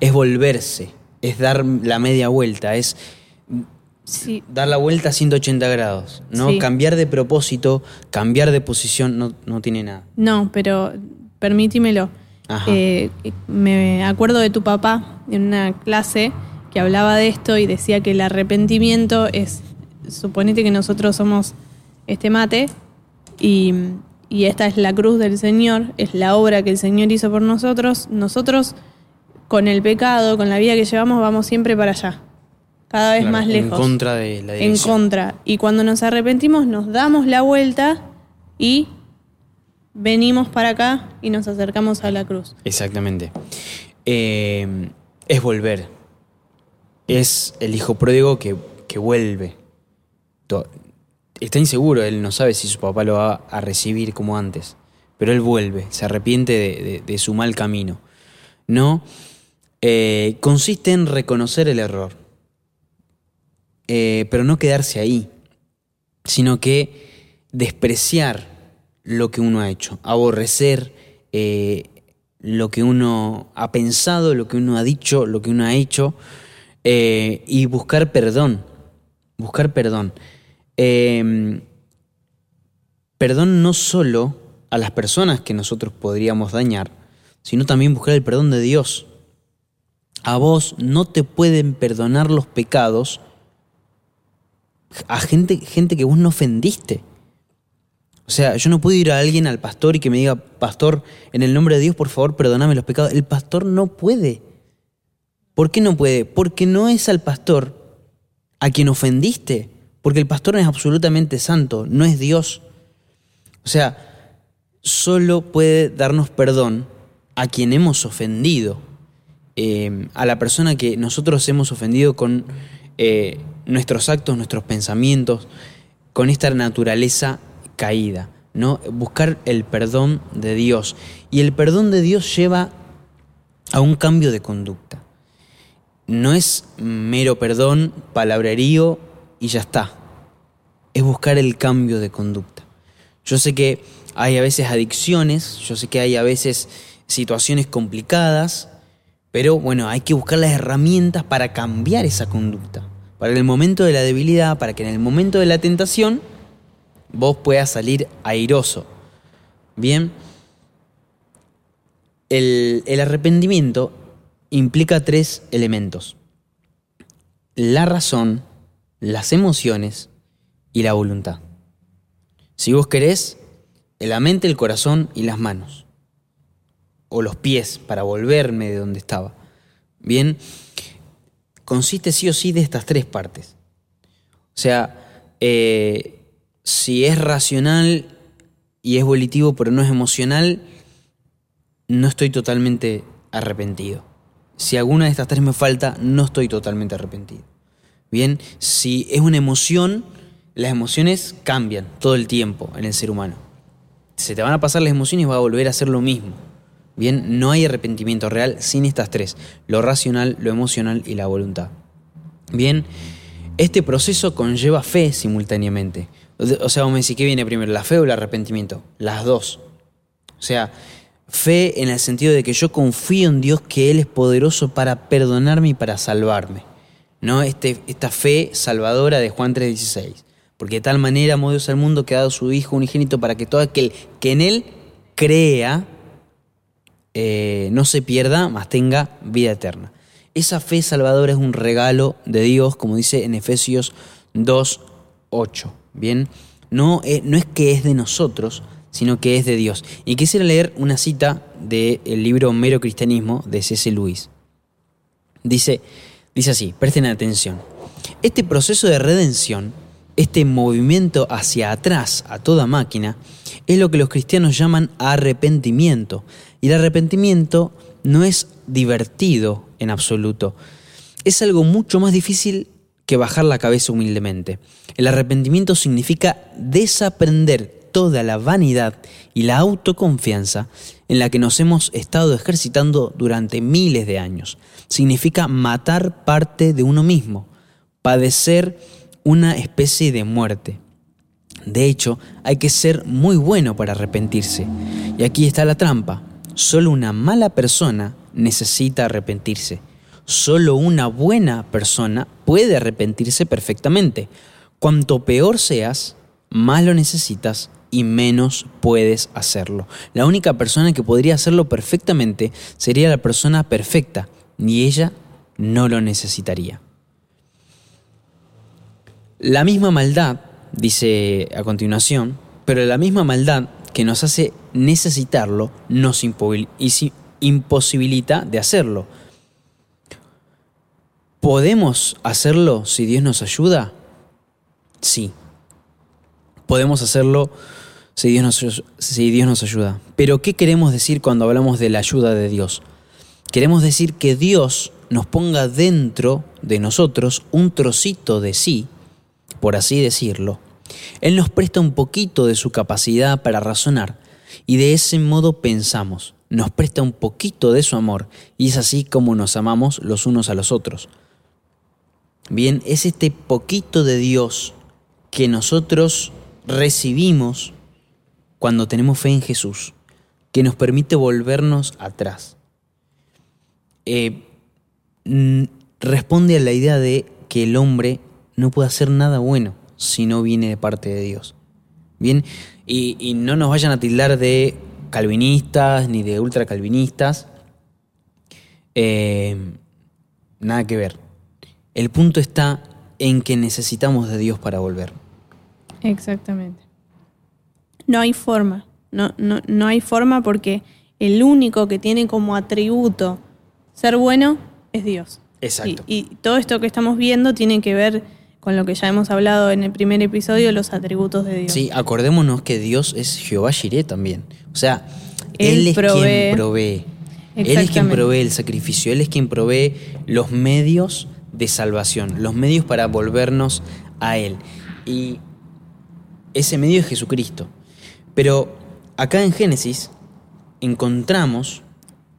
Es volverse, es dar la media vuelta, es Sí, dar la vuelta a 180 grados, ¿no? Sí. Cambiar de propósito, cambiar de posición, no, no tiene nada. No, pero permítimelo. Ajá. Eh, me acuerdo de tu papá en una clase que hablaba de esto y decía que el arrepentimiento es, suponete que nosotros somos este mate y, y esta es la cruz del Señor, es la obra que el Señor hizo por nosotros. Nosotros con el pecado, con la vida que llevamos, vamos siempre para allá, cada vez Claro, más lejos. En contra de la en dirección. contra. Y cuando nos arrepentimos, nos damos la vuelta y venimos para acá y nos acercamos a la cruz. Exactamente. Eh, es volver. Es el hijo pródigo que, que vuelve. Está inseguro, él no sabe si su papá lo va a recibir como antes. Pero él vuelve, se arrepiente de, de- de su mal camino. No. Eh, consiste en reconocer el error. Eh, pero no quedarse ahí. Sino que despreciar lo que uno ha hecho. Aborrecer eh, lo que uno ha pensado, lo que uno ha dicho, lo que uno ha hecho. eh, y buscar perdón. Buscar perdón. Eh, perdón no solo a las personas que nosotros podríamos dañar, sino también buscar el perdón de Dios. A vos no te pueden perdonar los pecados a gente, gente que vos no ofendiste. O sea, yo no puedo ir a alguien, al pastor, y que me diga, pastor, en el nombre de Dios, por favor, perdoname los pecados. El pastor no puede. ¿Por qué no puede? Porque no es al pastor a quien ofendiste. Porque el pastor es absolutamente santo, no es Dios. O sea, solo puede darnos perdón a quien hemos ofendido. eh, a la persona que nosotros hemos ofendido con eh, nuestros actos, nuestros pensamientos, con esta naturaleza caída. ¿no? Buscar el perdón de Dios. Y el perdón de Dios lleva a un cambio de conducta. No es mero perdón, palabrerío y ya está. Es buscar el cambio de conducta. Yo sé que hay a veces adicciones, yo sé que hay a veces situaciones complicadas, pero bueno, hay que buscar las herramientas para cambiar esa conducta. Para el momento de la debilidad, para que en el momento de la tentación vos puedas salir airoso. Bien, el, el arrepentimiento implica tres elementos. La razón, las emociones y la voluntad. Si vos querés, la mente, el corazón y las manos. O los pies para volverme de donde estaba. Bien, consiste sí o sí de estas tres partes. O sea, eh, si es racional y es volitivo pero no es emocional, no estoy totalmente arrepentido. Si alguna de estas tres me falta, no estoy totalmente arrepentido. Bien, si es una emoción, las emociones cambian todo el tiempo en el ser humano. Se te van a pasar las emociones y va a volver a hacer lo mismo. Bien, no hay arrepentimiento real sin estas tres, lo racional, lo emocional y la voluntad. Bien, este proceso conlleva fe simultáneamente. O sea, vos me decís, ¿qué viene primero, la fe o el arrepentimiento? Las dos. O sea, fe en el sentido de que yo confío en Dios que Él es poderoso para perdonarme y para salvarme. ¿No? Este, esta fe salvadora de Juan 3:16. Porque de tal manera amó Dios al mundo que ha dado su Hijo unigénito para que todo aquel que en Él crea eh, no se pierda, mas tenga vida eterna. Esa fe salvadora es un regalo de Dios, como dice en Efesios 2.8. Bien, no, eh, no es que es de nosotros, sino que es de Dios. Y quisiera leer una cita del libro Mero Cristianismo de C.C. Lewis. Dice, dice así, presten atención. Este proceso de redención, este movimiento hacia atrás a toda máquina, es lo que los cristianos llaman arrepentimiento. Y el arrepentimiento no es divertido en absoluto. Es algo mucho más difícil que bajar la cabeza humildemente. El arrepentimiento significa desaprender toda la vanidad y la autoconfianza en la que nos hemos estado ejercitando durante miles de años. Significa matar parte de uno mismo, padecer una especie de muerte. De hecho, hay que ser muy bueno para arrepentirse. Y aquí está la trampa. Solo una mala persona necesita arrepentirse. Solo una buena persona puede arrepentirse perfectamente. Cuanto peor seas, más lo necesitas y menos puedes hacerlo. La única persona que podría hacerlo perfectamente sería la persona perfecta y ella no lo necesitaría. La misma maldad, dice a continuación, pero la misma maldad que nos hace necesitarlo nos imposibilita de hacerlo. ¿Podemos hacerlo si Dios nos ayuda? Sí. Podemos hacerlo si Dios, nos, si Dios nos ayuda. Pero ¿qué queremos decir cuando hablamos de la ayuda de Dios? Queremos decir que Dios nos ponga dentro de nosotros un trocito de sí, por así decirlo, él nos presta un poquito de su capacidad para razonar y de ese modo pensamos, nos presta un poquito de su amor y es así como nos amamos los unos a los otros. Bien, es este poquito de Dios que nosotros recibimos cuando tenemos fe en Jesús, que nos permite volvernos atrás. Eh, responde a la idea de que el hombre no puede hacer nada bueno si no viene de parte de Dios. Bien, y, no nos vayan a tildar de calvinistas ni de ultracalvinistas. Eh, nada que ver. El punto está en que necesitamos de Dios para volver. Exactamente. No hay forma. No, no, no hay forma porque el único que tiene como atributo ser bueno es Dios. Exacto. Y, y todo esto que estamos viendo tiene que ver con lo que ya hemos hablado en el primer episodio, los atributos de Dios. Sí, acordémonos que Dios es Jehová Jireh también. O sea, Él, es quien provee. Él es quien provee el sacrificio, Él es quien provee los medios de salvación, los medios para volvernos a Él. Y ese medio es Jesucristo. Pero acá en Génesis encontramos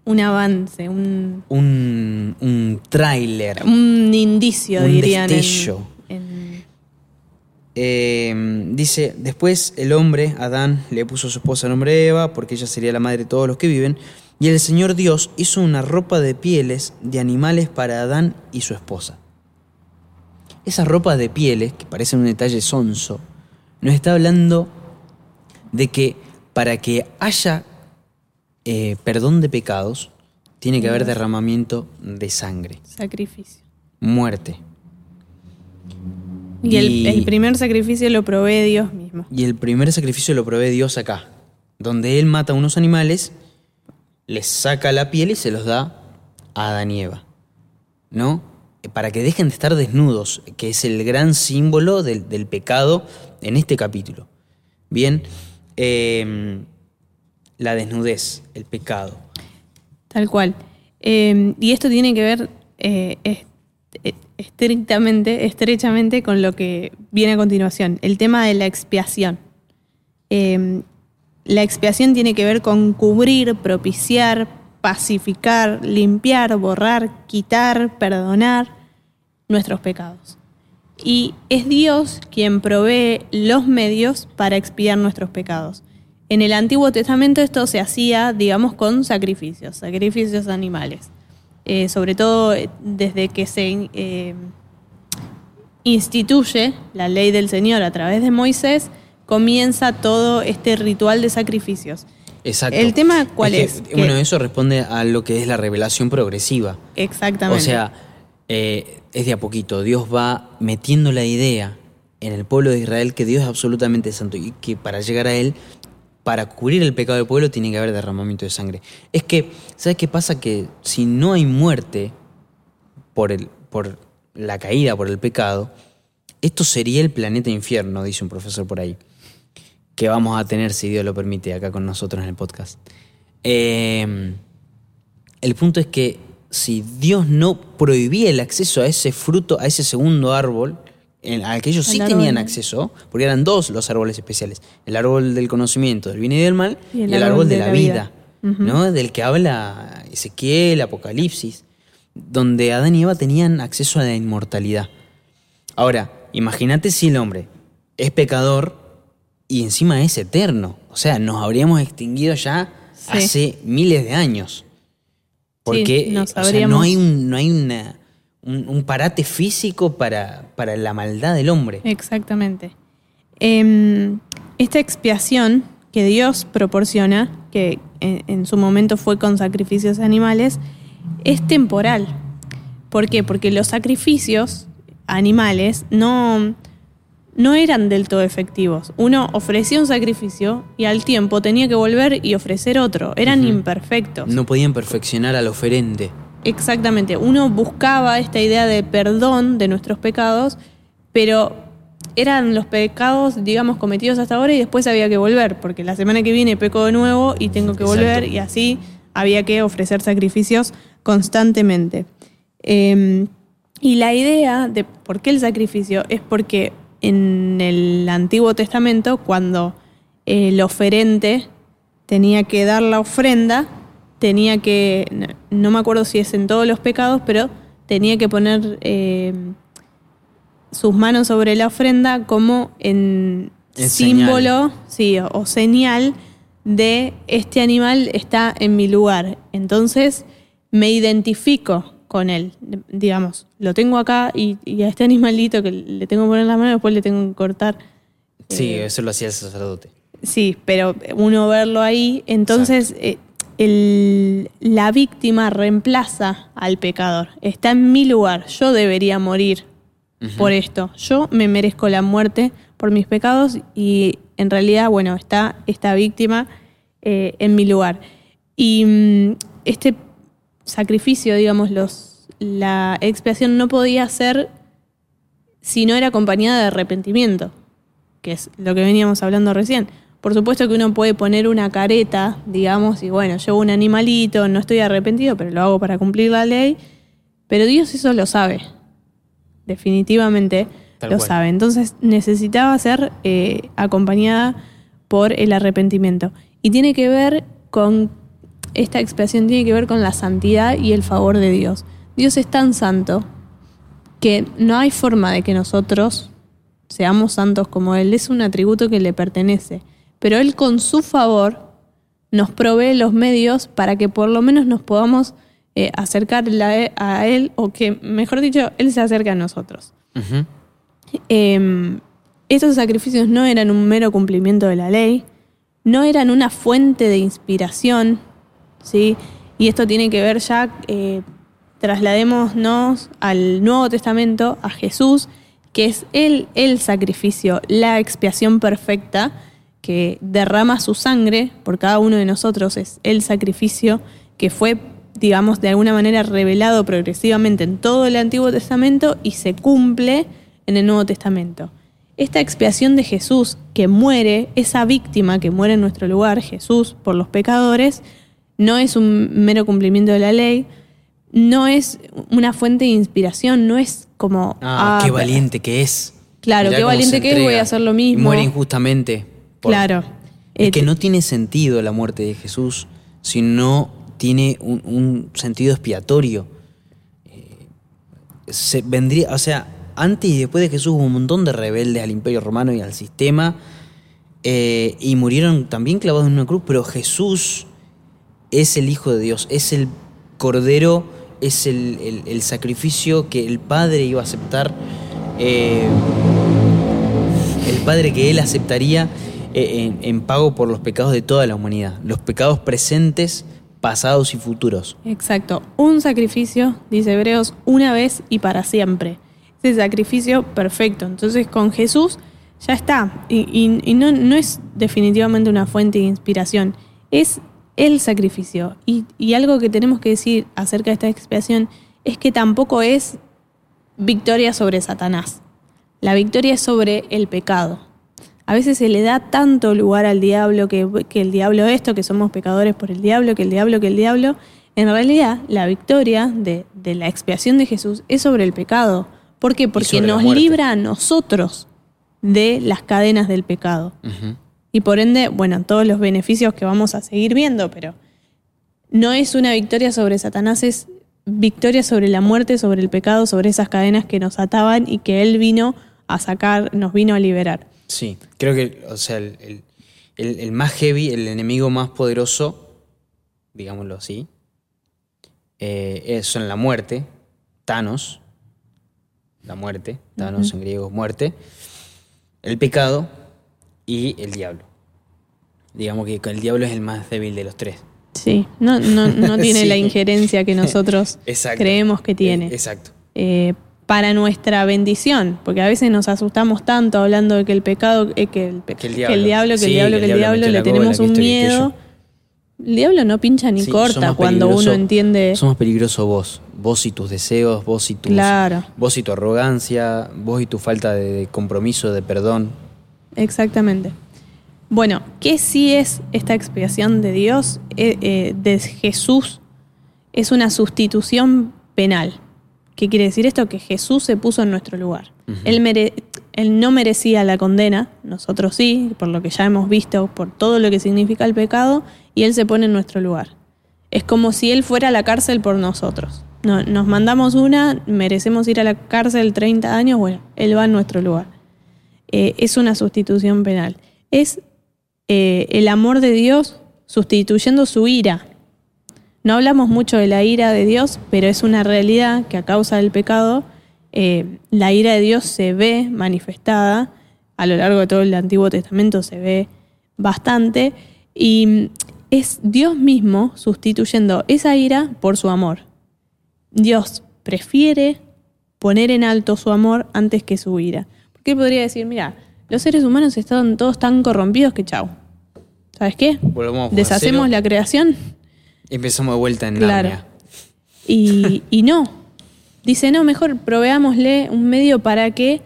Un avance, un, un, un tráiler. un indicio, Un dirían. en- destello. Eh, dice, después el hombre, Adán, le puso a su esposa el nombre Eva, porque ella sería la madre de todos los que viven, y el Señor Dios hizo una ropa de pieles de animales para Adán y su esposa. Esas ropas de pieles, que parecen un detalle sonso, nos está hablando de que para que haya eh, perdón de pecados, tiene que haber derramamiento de sangre, sacrificio. muerte. Y, el, Y- el primer sacrificio lo provee Dios mismo. Y el primer sacrificio lo provee Dios acá, donde Él mata a unos animales, les saca la piel y se los da a Adán y Eva. ¿No? Para que dejen de estar desnudos, que es el gran símbolo del, del pecado en este capítulo. Bien, eh, la desnudez, el pecado. Tal cual. Eh, y esto tiene que ver eh, es- eh, estrictamente, estrechamente con lo que viene a continuación, el tema de la expiación. Eh, la expiación tiene que ver con cubrir, propiciar, pacificar, limpiar, borrar, quitar, perdonar nuestros pecados. Y es Dios quien provee los medios para expiar nuestros pecados. En el Antiguo Testamento esto se hacía, digamos, con sacrificios, sacrificios animales. Eh, sobre todo eh, desde que se eh, instituye la ley del Señor a través de Moisés, comienza todo este ritual de sacrificios. Exacto. ¿El tema cuál que, es? Bueno, eso responde a lo que es la revelación progresiva. Exactamente. O sea, eh, es de a poquito. Dios va metiendo la idea en el pueblo de Israel que Dios es absolutamente santo y que para llegar a Él, para cubrir el pecado del pueblo, tiene que haber derramamiento de sangre. Es que, ¿sabes qué pasa? Que si no hay muerte por, el, por la caída, por el pecado, esto sería el planeta infierno, dice un profesor por ahí que vamos a tener, si Dios lo permite, acá con nosotros en el podcast. Eh, el punto es que si Dios no prohibía el acceso a ese fruto, a ese segundo árbol, en- al que ellos sí árbol tenían acceso, porque eran dos los árboles especiales, el árbol del conocimiento, del bien y del mal, y el, árbol, de, la, vida, ¿no? Del que habla Ezequiel, Apocalipsis, donde Adán y Eva tenían acceso a la inmortalidad. Ahora, imagínate si el hombre es pecador y encima es eterno. O sea, nos habríamos extinguido ya Sí. hace miles de años. Porque o sea, no hay, un, no hay una, un, un parate físico para, para la maldad del hombre. Exactamente. Em, esta expiación que Dios proporciona, que en, en su momento fue con sacrificios animales, es temporal. ¿Por qué? Porque los sacrificios animales no, no eran del todo efectivos. Uno ofrecía un sacrificio y al tiempo tenía que volver y ofrecer otro. Eran imperfectos. No podían perfeccionar al oferente. Exactamente, uno buscaba esta idea de perdón de nuestros pecados, pero eran los pecados, digamos, cometidos hasta ahora y después había que volver, porque la semana que viene peco de nuevo y tengo que volver Exacto. y así había que ofrecer sacrificios constantemente. Eh, y la idea de por qué el sacrificio es porque en el Antiguo Testamento, cuando el oferente tenía que dar la ofrenda, tenía que, no, no me acuerdo si es en todos los pecados, pero tenía que poner eh, sus manos sobre la ofrenda como en símbolo, sí, o, o señal de este animal está en mi lugar. Entonces me identifico con él, digamos, lo tengo acá y, y a este animalito que le tengo que poner la mano, después le tengo que cortar. Sí, Eh, eso lo hacía el sacerdote. Sí, pero uno verlo ahí, entonces eh, el- la víctima reemplaza al pecador. Está en mi lugar, yo debería morir por esto. Yo me merezco la muerte por mis pecados y en realidad, bueno, está esta víctima eh, en mi lugar. Y mm, este sacrificio, digamos, los, la expiación no podía ser si no era acompañada de arrepentimiento, que es lo que veníamos hablando recién. Por supuesto que uno puede poner una careta, digamos, y bueno, llevo un animalito, no estoy arrepentido, pero lo hago para cumplir la ley. Pero Dios eso lo sabe. Definitivamente Tal lo cual. sabe. Entonces necesitaba ser eh, acompañada por el arrepentimiento. Y tiene que ver con, esta expiación tiene que ver con la santidad y el favor de Dios. Dios es tan santo que no hay forma de que nosotros seamos santos como Él. Es un atributo que le pertenece. Pero Él con su favor nos provee los medios para que por lo menos nos podamos eh, acercar a Él o que, mejor dicho, Él se acerque a nosotros. Ujú. Eh, estos sacrificios no eran un mero cumplimiento de la ley, no eran una fuente de inspiración, ¿sí? Y esto tiene que ver ya, eh, trasladémonos al Nuevo Testamento, a Jesús, que es el, el sacrificio, la expiación perfecta, que derrama su sangre por cada uno de nosotros, es el sacrificio que fue, digamos, de alguna manera revelado progresivamente en todo el Antiguo Testamento y se cumple en el Nuevo Testamento. Esta expiación de Jesús que muere, esa víctima que muere en nuestro lugar, Jesús, por los pecadores, no es un mero cumplimiento de la ley, no es una fuente de inspiración, no es como... Ah, qué valiente que es. Claro, Mirá qué valiente que es, voy a hacer lo Y mismo. muere injustamente. Claro. Es Eh, que no tiene sentido la muerte de Jesús si no tiene un, un sentido expiatorio. Eh, se vendría, o sea, antes y después de Jesús hubo un montón de rebeldes al imperio romano y al sistema eh, y murieron también clavados en una cruz, pero Jesús es el Hijo de Dios, es el Cordero, es el, el- el sacrificio que el Padre iba a aceptar, eh, el Padre que Él aceptaría eh, en, en pago por los pecados de toda la humanidad, los pecados presentes, pasados y futuros. Exacto. Un sacrificio, dice Hebreos, una vez y para siempre. Ese sacrificio perfecto. Entonces con Jesús ya está. Y, no, no es definitivamente una fuente de inspiración. Es el sacrificio. Y algo que tenemos que decir acerca de esta expiación es que tampoco es victoria sobre Satanás. La victoria es sobre el pecado. A veces se le da tanto lugar al diablo, que, que el diablo esto, que somos pecadores por el diablo, que el diablo, que el diablo. En realidad, la victoria de, de la expiación de Jesús es sobre el pecado. ¿Por qué? Porque nos libra a nosotros de las cadenas del pecado. Y por ende, bueno, todos los beneficios que vamos a seguir viendo, pero no es una victoria sobre Satanás, es victoria sobre la muerte, sobre el pecado, sobre esas cadenas que nos ataban y que Él vino a sacar, nos vino a liberar. Sí, creo que, o sea, el, el- el- el más heavy, el enemigo más poderoso, digámoslo así, eh, es- son la muerte, Thanos, la muerte, Thanos en griego es muerte, el pecado y el diablo. Digamos que el diablo es el más débil de los tres. Sí, no, no, no tiene Sí. la injerencia que nosotros creemos que tiene. Eh, Exacto. Eh, para nuestra bendición, porque a veces nos asustamos tanto hablando de que el pecado, eh, que, el, pe- Que el que el diablo. que Sí, el diablo, que el diablo, le tenemos un miedo. El diablo no pincha ni Sí, corta cuando uno entiende. Somos peligrosos vos, vos y tus deseos, vos y tus, Claro. vos y tu arrogancia, vos y tu falta de, de compromiso, de perdón. Exactamente. Bueno, ¿qué sí es esta expiación de Dios, eh, eh, de Jesús? Es una sustitución penal. ¿Qué quiere decir esto? Que Jesús se puso en nuestro lugar. él, mere- él no merecía la condena, nosotros sí, por lo que ya hemos visto, por todo lo que significa el pecado, y Él se pone en nuestro lugar. Es como si Él fuera a la cárcel por nosotros. No- nos mandamos una, merecemos ir a la cárcel 30 años, bueno, Él va en nuestro lugar. Eh, es una sustitución penal. Es eh, el amor de Dios sustituyendo su ira. No hablamos mucho de la ira de Dios, pero es una realidad que a causa del pecado, eh, la ira de Dios se ve manifestada, a lo largo de todo el Antiguo Testamento se ve bastante, y es Dios mismo sustituyendo esa ira por su amor. Dios prefiere poner en alto su amor antes que su ira. Porque él podría decir, mira, los seres humanos están todos tan corrompidos que chau. ¿Sabes qué? Volvamos Deshacemos cero. la creación empezamos de vuelta en Claro. Narnia. y, y no. Dice, no, mejor proveámosle un medio para que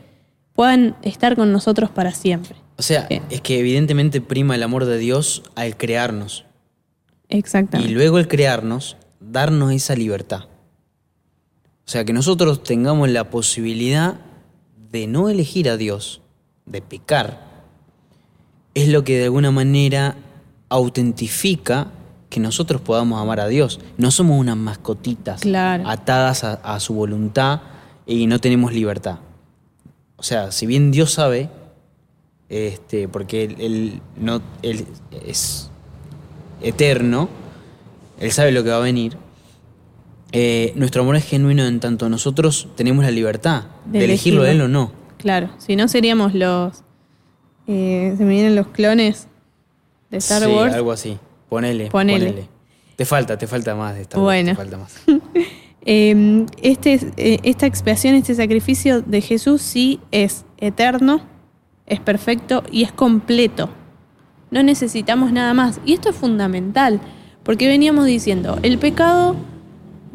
puedan estar con nosotros para siempre. O sea, es que evidentemente prima el amor de Dios al crearnos. Y Exactamente. luego el crearnos, darnos esa libertad. O sea, que nosotros tengamos la posibilidad de no elegir a Dios, de pecar, es lo que de alguna manera autentifica que nosotros podamos amar a Dios. No somos unas mascotitas Claro. atadas a, a su voluntad y no tenemos libertad. O sea, si bien Dios sabe, este, porque él, él no, él es eterno, Él sabe lo que va a venir. eh, nuestro amor es genuino en tanto nosotros tenemos la libertad de, De elegirlo a Él o no. Claro, si no seríamos los. eh, se me vienen los clones de Star Sí, Wars. algo así. Ponele, Ponele. ponele. Te falta, te falta más de Wars, Bueno. te falta más. Eh, este, eh, esta expiación, este sacrificio de Jesús sí es eterno, es perfecto y es completo. No necesitamos nada más. Y esto es fundamental, porque veníamos diciendo, el pecado,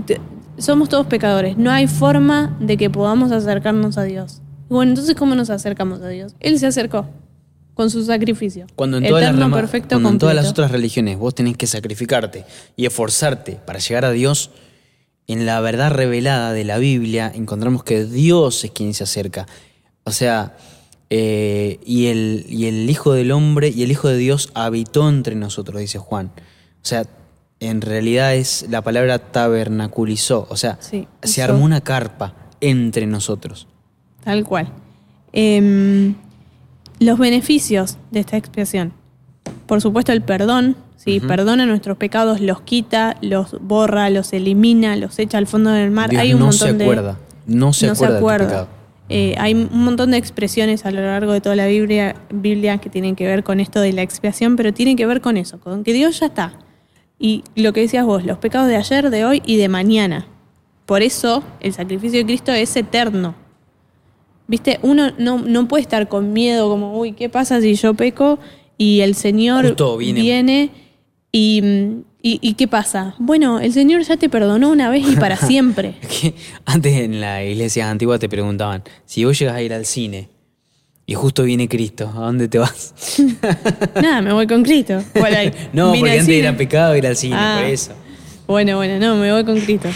te- somos todos pecadores, no hay forma de que podamos acercarnos a Dios. Bueno, entonces ¿cómo nos acercamos a Dios? Él se acercó con su sacrificio. Cuando en, todas las, rama- perfecto, cuando en todas las otras religiones vos tenés que sacrificarte y esforzarte para llegar a Dios, en la verdad revelada de la Biblia encontramos que Dios es quien se acerca. O sea, eh, y, el, y el Hijo del Hombre y el Hijo de Dios habitó entre nosotros, dice Juan. O sea, en realidad es la palabra tabernaculizó. O sea, Sí, se armó una carpa entre nosotros. Tal cual. Em, los beneficios de esta expiación. Por supuesto, el perdón. ¿sí? Ujú. Perdona nuestros pecados, los quita, los borra, los elimina, los echa al fondo del mar. Dios hay un no montón se de- acuerda, no se acuerda de tu pecado. Eh, hay un montón de expresiones a lo largo de toda la Biblia, Biblia que tienen que ver con esto de la expiación, pero tienen que ver con eso, con que Dios ya está. Y lo que decías vos, los pecados de ayer, de hoy y de mañana. Por eso el sacrificio de Cristo es eterno. Viste, uno no, no puede estar con miedo como, uy, ¿qué pasa si yo peco y el Señor Justo viene. viene y, y, y qué pasa? Bueno, el Señor ya te perdonó una vez y para siempre. antes en la iglesia antigua te preguntaban, si vos llegas a ir al cine y justo viene Cristo, ¿a dónde te vas? Nada, me voy con Cristo. No, vine porque antes cine. era pecado ir al cine, Ah. por eso. Bueno, bueno, no, me voy con Cristo.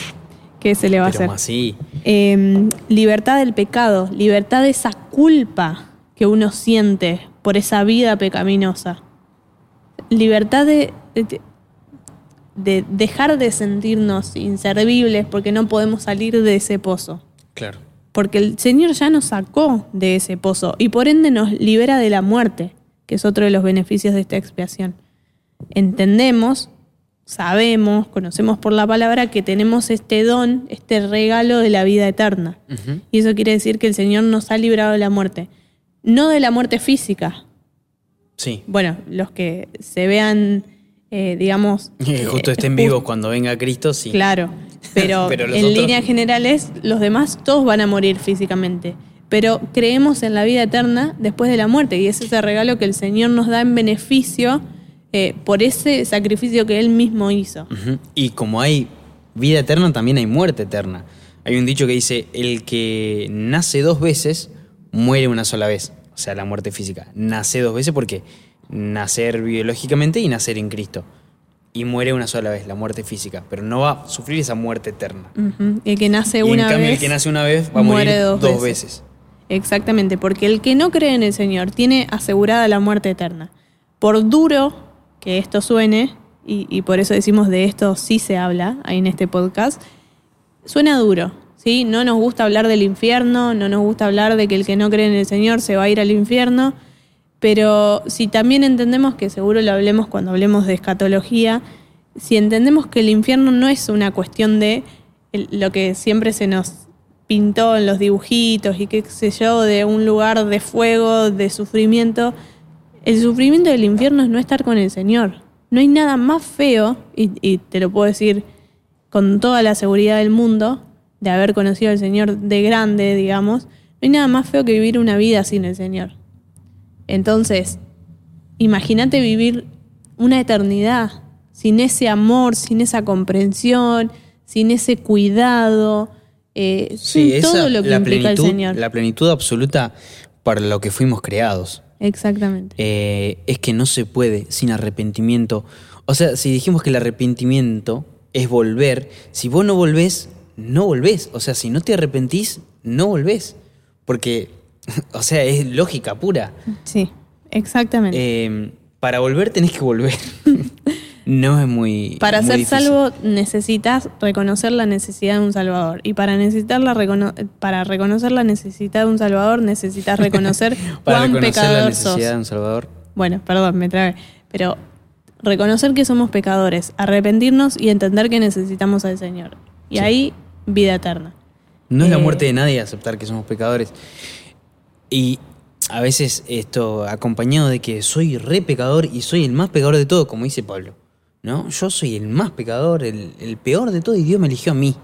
¿Qué se le va a hacer? así. Eh, libertad del pecado, libertad de esa culpa que uno siente por esa vida pecaminosa. Libertad de, de, de dejar de sentirnos inservibles porque no podemos salir de ese pozo. Claro. Porque el Señor ya nos sacó de ese pozo y por ende nos libera de la muerte, que es otro de los beneficios de esta expiación. Entendemos, sabemos, conocemos por la palabra que tenemos este don, este regalo de la vida eterna. Y eso quiere decir que el Señor nos ha librado de la muerte. No de la muerte física. Sí. Bueno, los que se vean, eh, digamos... Que justo eh, estén just- vivos cuando venga Cristo, sí. Claro, pero, Pero en otros- líneas generales los demás todos van a morir físicamente. Pero creemos en la vida eterna después de la muerte y es ese regalo que el Señor nos da en beneficio eh, por ese sacrificio que Él mismo hizo. Y como hay vida eterna, también hay muerte eterna. Hay un dicho que dice, el que nace dos veces, muere una sola vez. O sea, la muerte física. Nace dos veces porque nacer biológicamente y nacer en Cristo. Y muere una sola vez, la muerte física. Pero no va a sufrir esa muerte eterna. El que nace y una en cambio, vez. el que nace una vez va a morir dos, dos veces. veces. Exactamente, porque el que no cree en el Señor tiene asegurada la muerte eterna. Por duro que esto suene, y, y por eso decimos de esto sí se habla ahí en este podcast, suena duro, ¿sí? No nos gusta hablar del infierno, no nos gusta hablar de que el que no cree en el Señor se va a ir al infierno, pero si también entendemos, que seguro lo hablemos cuando hablemos de escatología, si entendemos que el infierno no es una cuestión de lo que siempre se nos pintó en los dibujitos y qué sé yo, de un lugar de fuego, de sufrimiento, el sufrimiento del infierno es no estar con el Señor. No hay nada más feo, y, y te lo puedo decir con toda la seguridad del mundo, de haber conocido al Señor de grande, digamos, no hay nada más feo que vivir una vida sin el Señor. Entonces, imagínate vivir una eternidad sin ese amor, sin esa comprensión, sin ese cuidado, eh, sin esa- todo lo que la implica plenitud, el Señor. La plenitud absoluta para lo que fuimos creados. Exactamente. Eh, es que no se puede sin arrepentimiento. O sea, si dijimos que el arrepentimiento es volver, si vos no volvés, no volvés. O sea, si no te arrepentís, no volvés. Porque, o sea, es lógica pura. Sí, exactamente. Eh, para volver tenés que volver. no es muy. para muy ser difícil. salvo necesitas reconocer la necesidad de un salvador. Y para necesitar la recono- para reconocer la necesidad de un salvador necesitas reconocer Para cuán reconocer la pecador necesidad sos. de un Salvador. Bueno, perdón, me trabé. Pero reconocer que somos pecadores, arrepentirnos y entender que necesitamos al Señor. Y Sí. ahí, vida eterna. No es la Eh, muerte de nadie aceptar que somos pecadores. Y a veces esto acompañado de que soy re pecador y soy el más pecador de todo, como dice Pablo. ¿No? Yo soy el más pecador, el, el peor de todo y Dios me eligió a mí.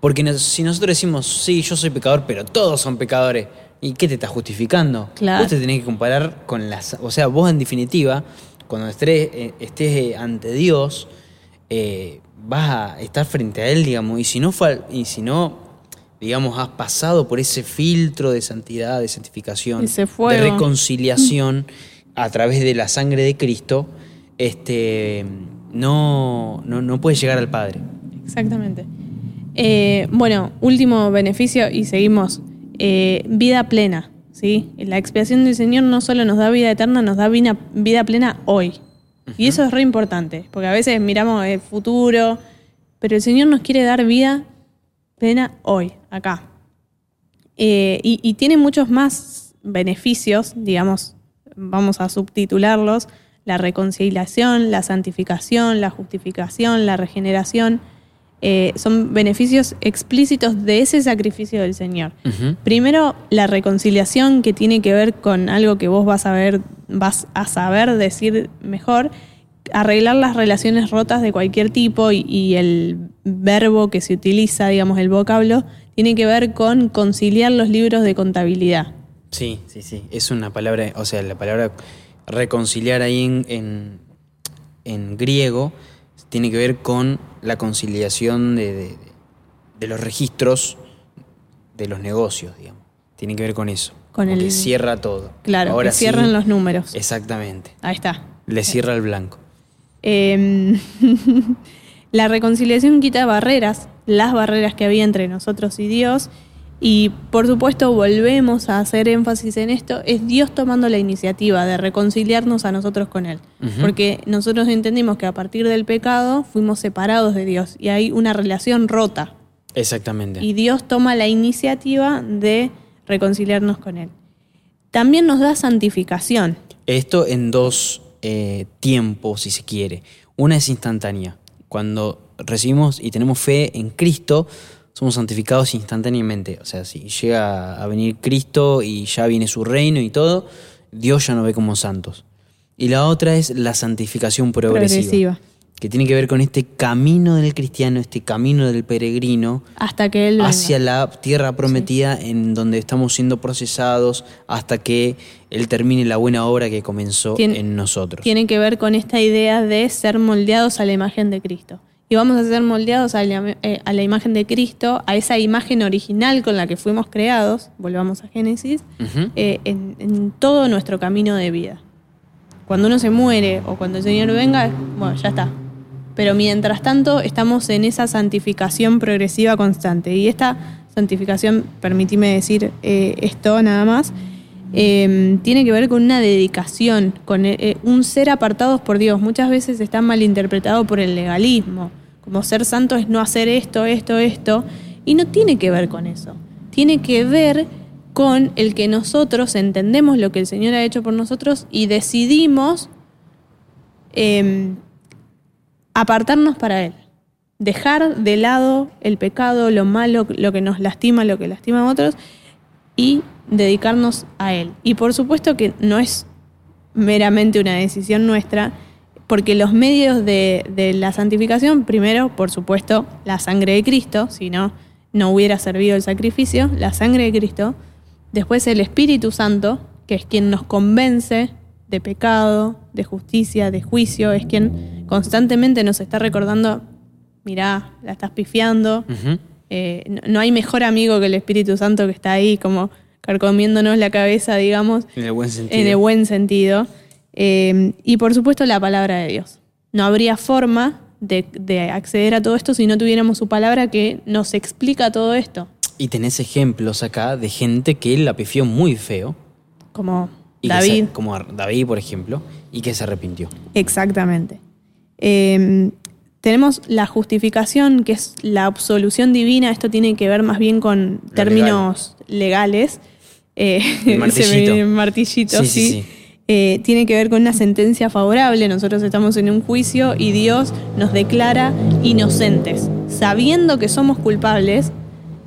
Porque nos- si nosotros decimos, sí, yo soy pecador, pero todos son pecadores, ¿y qué te estás justificando? Claro. Vos te tenés que comparar con las... O sea, vos en definitiva, cuando estés, eh, estés eh, ante Dios, eh, vas a estar frente a Él, digamos, y si no, y si no digamos, has pasado por ese filtro de santidad, de santificación, de reconciliación a través de la sangre de Cristo, este, no, no, no puedes llegar al Padre. Exactamente. Eh, bueno, último beneficio y seguimos. Eh, vida plena, ¿sí? La expiación del Señor no solo nos da vida eterna, nos da vida, vida plena hoy. Y eso es re importante, porque a veces miramos el futuro, pero el Señor nos quiere dar vida plena hoy, acá. Eh, y, y tiene muchos más beneficios, digamos, vamos a subtitularlos, la reconciliación, la santificación, la justificación, la regeneración, eh, son beneficios explícitos de ese sacrificio del Señor. Primero, la reconciliación que tiene que ver con algo que vos vas a ver, vas a saber decir mejor, arreglar las relaciones rotas de cualquier tipo y, y el verbo que se utiliza, digamos, el vocablo, tiene que ver con conciliar los libros de contabilidad. Sí, sí, sí. Es una palabra, o sea, la palabra reconciliar ahí en, en, en griego tiene que ver con la conciliación de, de- de los registros de los negocios, digamos. Tiene que ver con eso. Con el- que cierra todo. Claro, Ahora que cierran sí, los números. Exactamente. Ahí está. Le cierra el blanco. Eh, la reconciliación quita barreras, las barreras que había entre nosotros y Dios. Y por supuesto volvemos a hacer énfasis en esto, es Dios tomando la iniciativa de reconciliarnos a nosotros con Él. Porque nosotros entendimos que a partir del pecado fuimos separados de Dios y hay una relación rota. Exactamente. Y Dios toma la iniciativa de reconciliarnos con Él. También nos da santificación. Esto en dos eh, tiempos, si se quiere. Una es instantánea. Cuando recibimos y tenemos fe en Cristo, somos santificados instantáneamente. O sea, si llega a venir Cristo y ya viene su reino y todo, Dios ya nos ve como santos. Y la otra es la santificación progresiva, Progresiva. que tiene que ver con este camino del cristiano, este camino del peregrino, Hasta que Él venga. hacia la tierra prometida en donde estamos siendo procesados hasta que Él termine la buena obra que comenzó Tien- en nosotros. tiene que ver con esta idea de ser moldeados a la imagen de Cristo. Y vamos a ser moldeados a la, eh, a la imagen de Cristo, a esa imagen original con la que fuimos creados, volvamos a Génesis, eh, en, en todo nuestro camino de vida. Cuando uno se muere o cuando el Señor venga, bueno, ya está. Pero mientras tanto estamos en esa santificación progresiva constante. Y esta santificación, permitime decir eh, esto nada más, eh, tiene que ver con una dedicación, con eh, eh, un ser apartados por Dios. Muchas veces está malinterpretado por el legalismo. Como ser santo es no hacer esto, esto, esto. Y no tiene que ver con eso. Tiene que ver con el que nosotros entendemos lo que el Señor ha hecho por nosotros y decidimos eh, apartarnos para Él. Dejar de lado el pecado, lo malo, lo que nos lastima, lo que lastima a otros y dedicarnos a Él. Y por supuesto que no es meramente una decisión nuestra, porque los medios de, la santificación, primero, por supuesto, la sangre de Cristo, si no, no hubiera servido el sacrificio, la sangre de Cristo, después el Espíritu Santo, que es quien nos convence de pecado, de justicia, de juicio, es quien constantemente nos está recordando, mirá, la estás pifiando. Eh, no, no hay mejor amigo que el Espíritu Santo que está ahí como carcomiéndonos la cabeza, digamos, En el buen sentido. en el buen sentido. Eh, y por supuesto la palabra de Dios. No habría forma de, de acceder a todo esto si no tuviéramos su palabra que nos explica todo esto. Y tenés ejemplos acá de gente que la pifió muy feo. Como David. se- como David, por ejemplo, y que se arrepintió. Exactamente. Eh, tenemos la justificación, que es la absolución divina. Esto tiene que ver más bien con Lo términos legales. Eh, El martillito. viene el martillito, Sí, sí. sí, sí. Eh, tiene que ver con una sentencia favorable. Nosotros estamos en un juicio y Dios nos declara inocentes. Sabiendo que somos culpables,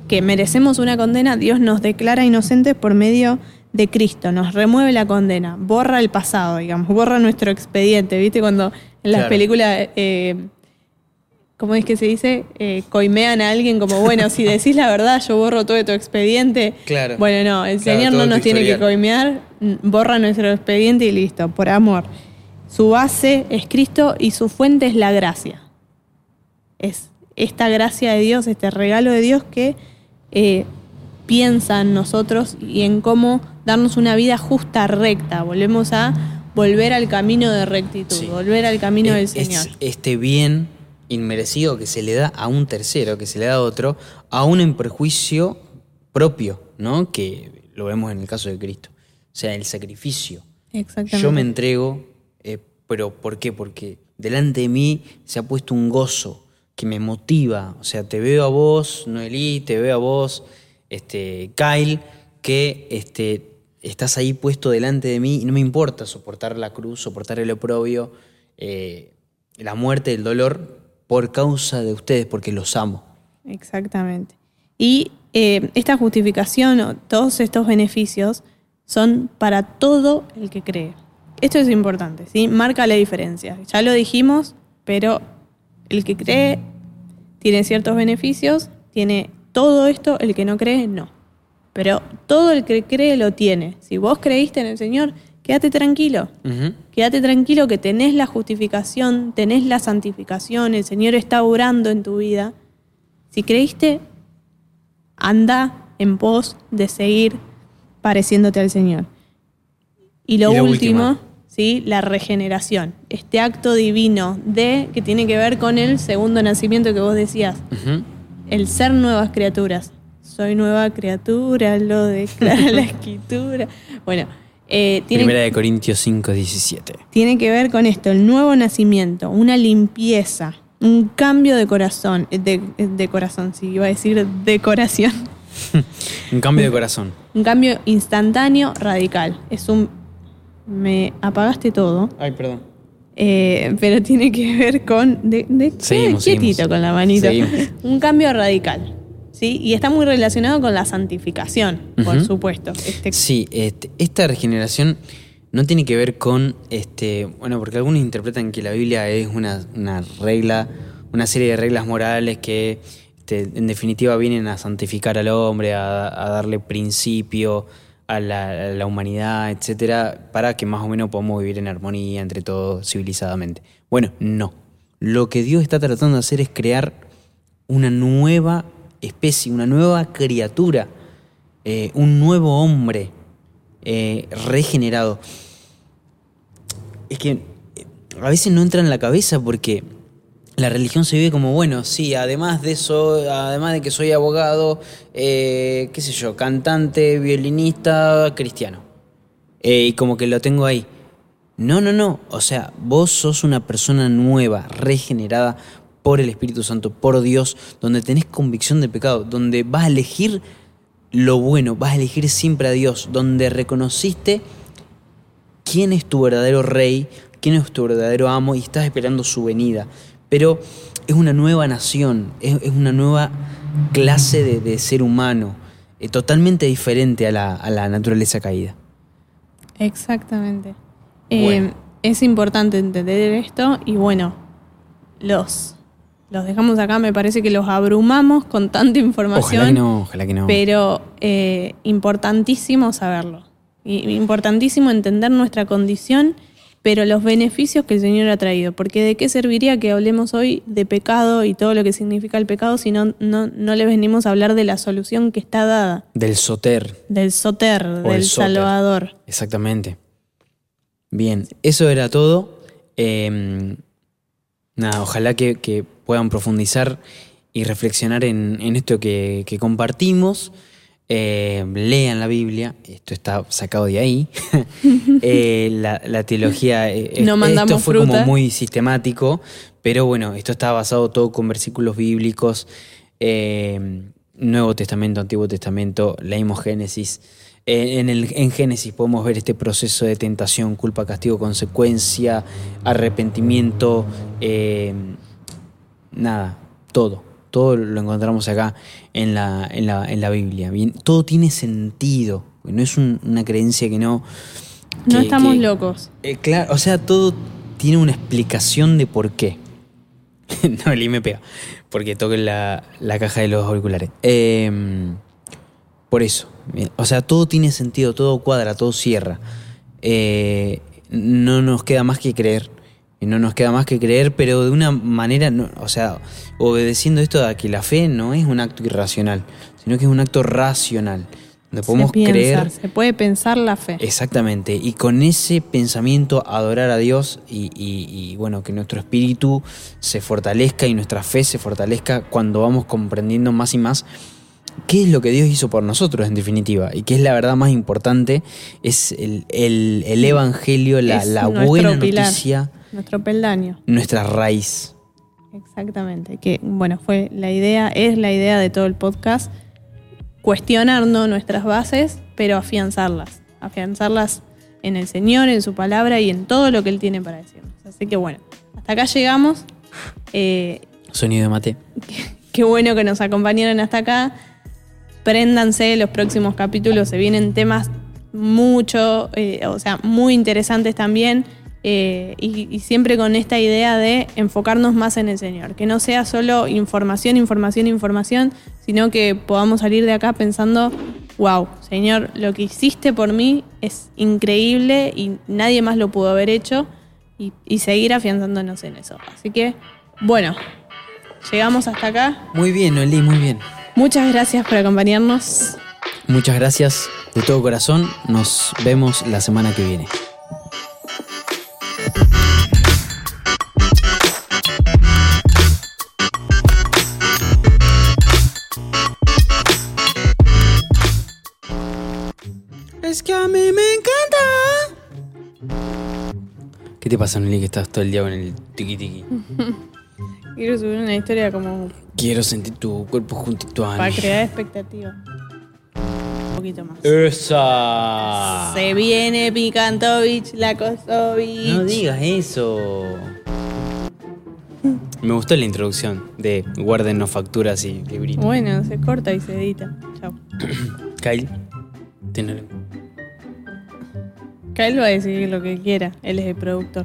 que merecemos una condena, Dios nos declara inocentes por medio de Cristo. Nos remueve la condena, borra el pasado, digamos, borra nuestro expediente. ¿Viste? Cuando en las Claro. películas. eh, ¿Cómo es que se dice? Eh, coimean a alguien como, bueno, si decís la verdad, yo borro todo de tu expediente. Claro. Bueno, no, el Claro, Señor no nos tiene que coimear, borra nuestro expediente y listo, por amor. Su base es Cristo y su fuente es la gracia. Es esta gracia de Dios, este regalo de Dios que eh, piensa en nosotros y en cómo darnos una vida justa, recta. Volvemos a volver al camino de rectitud, Sí. volver al camino del Es- Señor. es este bien inmerecido que se le da a un tercero, que se le da a otro, aún en perjuicio propio, ¿no? Que lo vemos en el caso de Cristo. O sea, el sacrificio. Exactamente. Yo me entrego, eh, pero ¿por qué? Porque delante de mí se ha puesto un gozo que me motiva. O sea, te veo a vos, Noelí, te veo a vos, este, Kyle, que este, estás ahí puesto delante de mí y no me importa soportar la cruz, soportar el oprobio, eh, la muerte, el dolor, por causa de ustedes, porque los amo. Exactamente. Y eh, esta justificación o todos estos beneficios son para todo el que cree. Esto es importante, ¿sí? Marca la diferencia. Ya lo dijimos, pero el que cree tiene ciertos beneficios, tiene todo esto, el que no cree, no. Pero todo el que cree lo tiene. Si vos creíste en el Señor, quédate tranquilo. Quédate tranquilo que tenés la justificación, tenés la santificación, el Señor está obrando en tu vida. Si creíste, anda en pos de seguir pareciéndote al Señor. Y lo Y último. ¿sí? la regeneración. Este acto divino de que tiene que ver con el segundo nacimiento que vos decías, el ser nuevas criaturas. Soy nueva criatura, lo declara la escritura. Bueno, eh, tiene Primera de Corintios 5, 17. tiene que ver con esto, el nuevo nacimiento, una limpieza, un cambio de corazón, eh, de, de corazón, sí, iba a decir decoración, Un cambio de corazón. un cambio instantáneo, radical. Es un... Me apagaste todo, Ay, perdón. eh, pero tiene que ver con... De, de- Seguimos, quietito seguimos. con la manito. Seguimos. Un cambio radical, ¿sí? Y está muy relacionado con la santificación, por supuesto. Este, Sí, este, esta regeneración no tiene que ver con, este, bueno, porque algunos interpretan que la Biblia es una, una regla, una serie de reglas morales que este, en definitiva vienen a santificar al hombre, a, a darle principio a la, a la humanidad, etcétera, para que más o menos podamos vivir en armonía entre todos civilizadamente. Bueno, no. Lo que Dios está tratando de hacer es crear una nueva especie, una nueva criatura, eh, un nuevo hombre eh, regenerado. Es que eh, a veces no entra en la cabeza porque la religión se vive como, bueno, sí, además de eso, además de que soy abogado, qué sé yo, cantante, violinista, cristiano. Y como que lo tengo ahí. No, no, no. O sea, vos sos una persona nueva, regenerada por el Espíritu Santo, por Dios, donde tenés convicción de pecado, donde vas a elegir lo bueno, vas a elegir siempre a Dios, donde reconociste quién es tu verdadero rey, quién es tu verdadero amo y estás esperando su venida. Pero es una nueva nación, es, es una nueva clase de, de ser humano, eh, totalmente diferente a la, a la naturaleza caída. Exactamente. Bueno. Eh, es importante entender esto y bueno, los, los dejamos acá, me parece que los abrumamos con tanta información, Ojalá que no, ojalá que no. pero eh, importantísimo saberlo. Y, importantísimo entender nuestra condición, pero los beneficios que el Señor ha traído. Porque de qué serviría que hablemos hoy de pecado y todo lo que significa el pecado si no, no, no le venimos a hablar de la solución que está dada, Del soter. del soter, O del soter. Salvador. Exactamente. Bien, eso era todo. Eh, nada, ojalá que, que puedan profundizar y reflexionar en, en esto que, que compartimos. Eh, lean la Biblia, esto está sacado de ahí. Eh, la, la teología, eh, No esto fue como muy sistemático, pero bueno, esto está basado todo con versículos bíblicos. Nuevo Testamento, Antiguo Testamento, leímos Génesis. En, el, en Génesis podemos ver este proceso de tentación, culpa, castigo, consecuencia, arrepentimiento, nada, todo. Todo lo encontramos acá en la, en la, en la Biblia. Bien, todo tiene sentido. No es un- una creencia que no. No estamos que- locos. eh, claro, o sea, todo tiene una explicación de por qué. no, el me pega. Porque toque la, la caja de los auriculares. Eh, por eso. O sea, todo tiene sentido, todo cuadra, todo cierra. Eh, no nos queda más que creer. Y No nos queda más que creer, pero de una manera, no- o sea, obedeciendo esto a que la fe no es un acto irracional, sino que es un acto racional. Donde podemos se piensa, creer se puede pensar la fe. Exactamente, y con ese pensamiento adorar a Dios y, y- y, bueno, que nuestro espíritu se fortalezca y nuestra fe se fortalezca cuando vamos comprendiendo más y más qué es lo que Dios hizo por nosotros en definitiva y qué es la verdad más importante, es el, el- el Evangelio, la, Es la buena pilar. noticia, Nuestro peldaño. nuestra raíz. Exactamente. Que bueno, fue la idea, es la idea de todo el podcast. Cuestionarnos nuestras bases, pero afianzarlas. Afianzarlas en el Señor, en su palabra y en todo lo que Él tiene para decirnos. Así que bueno, hasta acá llegamos. Eh, Sonido de mate. Qué bueno que nos acompañaron hasta acá. Préndanse los próximos capítulos, se vienen temas mucho, eh, o sea, muy interesantes también. Eh, y, y siempre con esta idea de enfocarnos más en el Señor. Que no sea solo información, información, información, sino que podamos salir de acá pensando, wow, Señor, lo que hiciste por mí es increíble y nadie más lo pudo haber hecho. Y, y seguir afianzándonos en eso. Así que, bueno, llegamos hasta acá. Muy bien, Noelí, muy bien. Muchas gracias por acompañarnos. Muchas gracias de todo corazón. Nos vemos la semana que viene. ¿Qué te pasa, Nelly, que estás todo el día con el tiki tiki? Quiero subir una historia como Quiero sentir tu cuerpo juntito a para mí. crear expectativa. Un poquito más. ¡Esa! Se viene Picantovich, la Kosovich. No digas eso. Me gustó la introducción de guárdenos facturas y libritos. Bueno, se corta y se edita. Chao. Kyle, tenelo. Kyle va a decir lo que quiera. Él es el productor.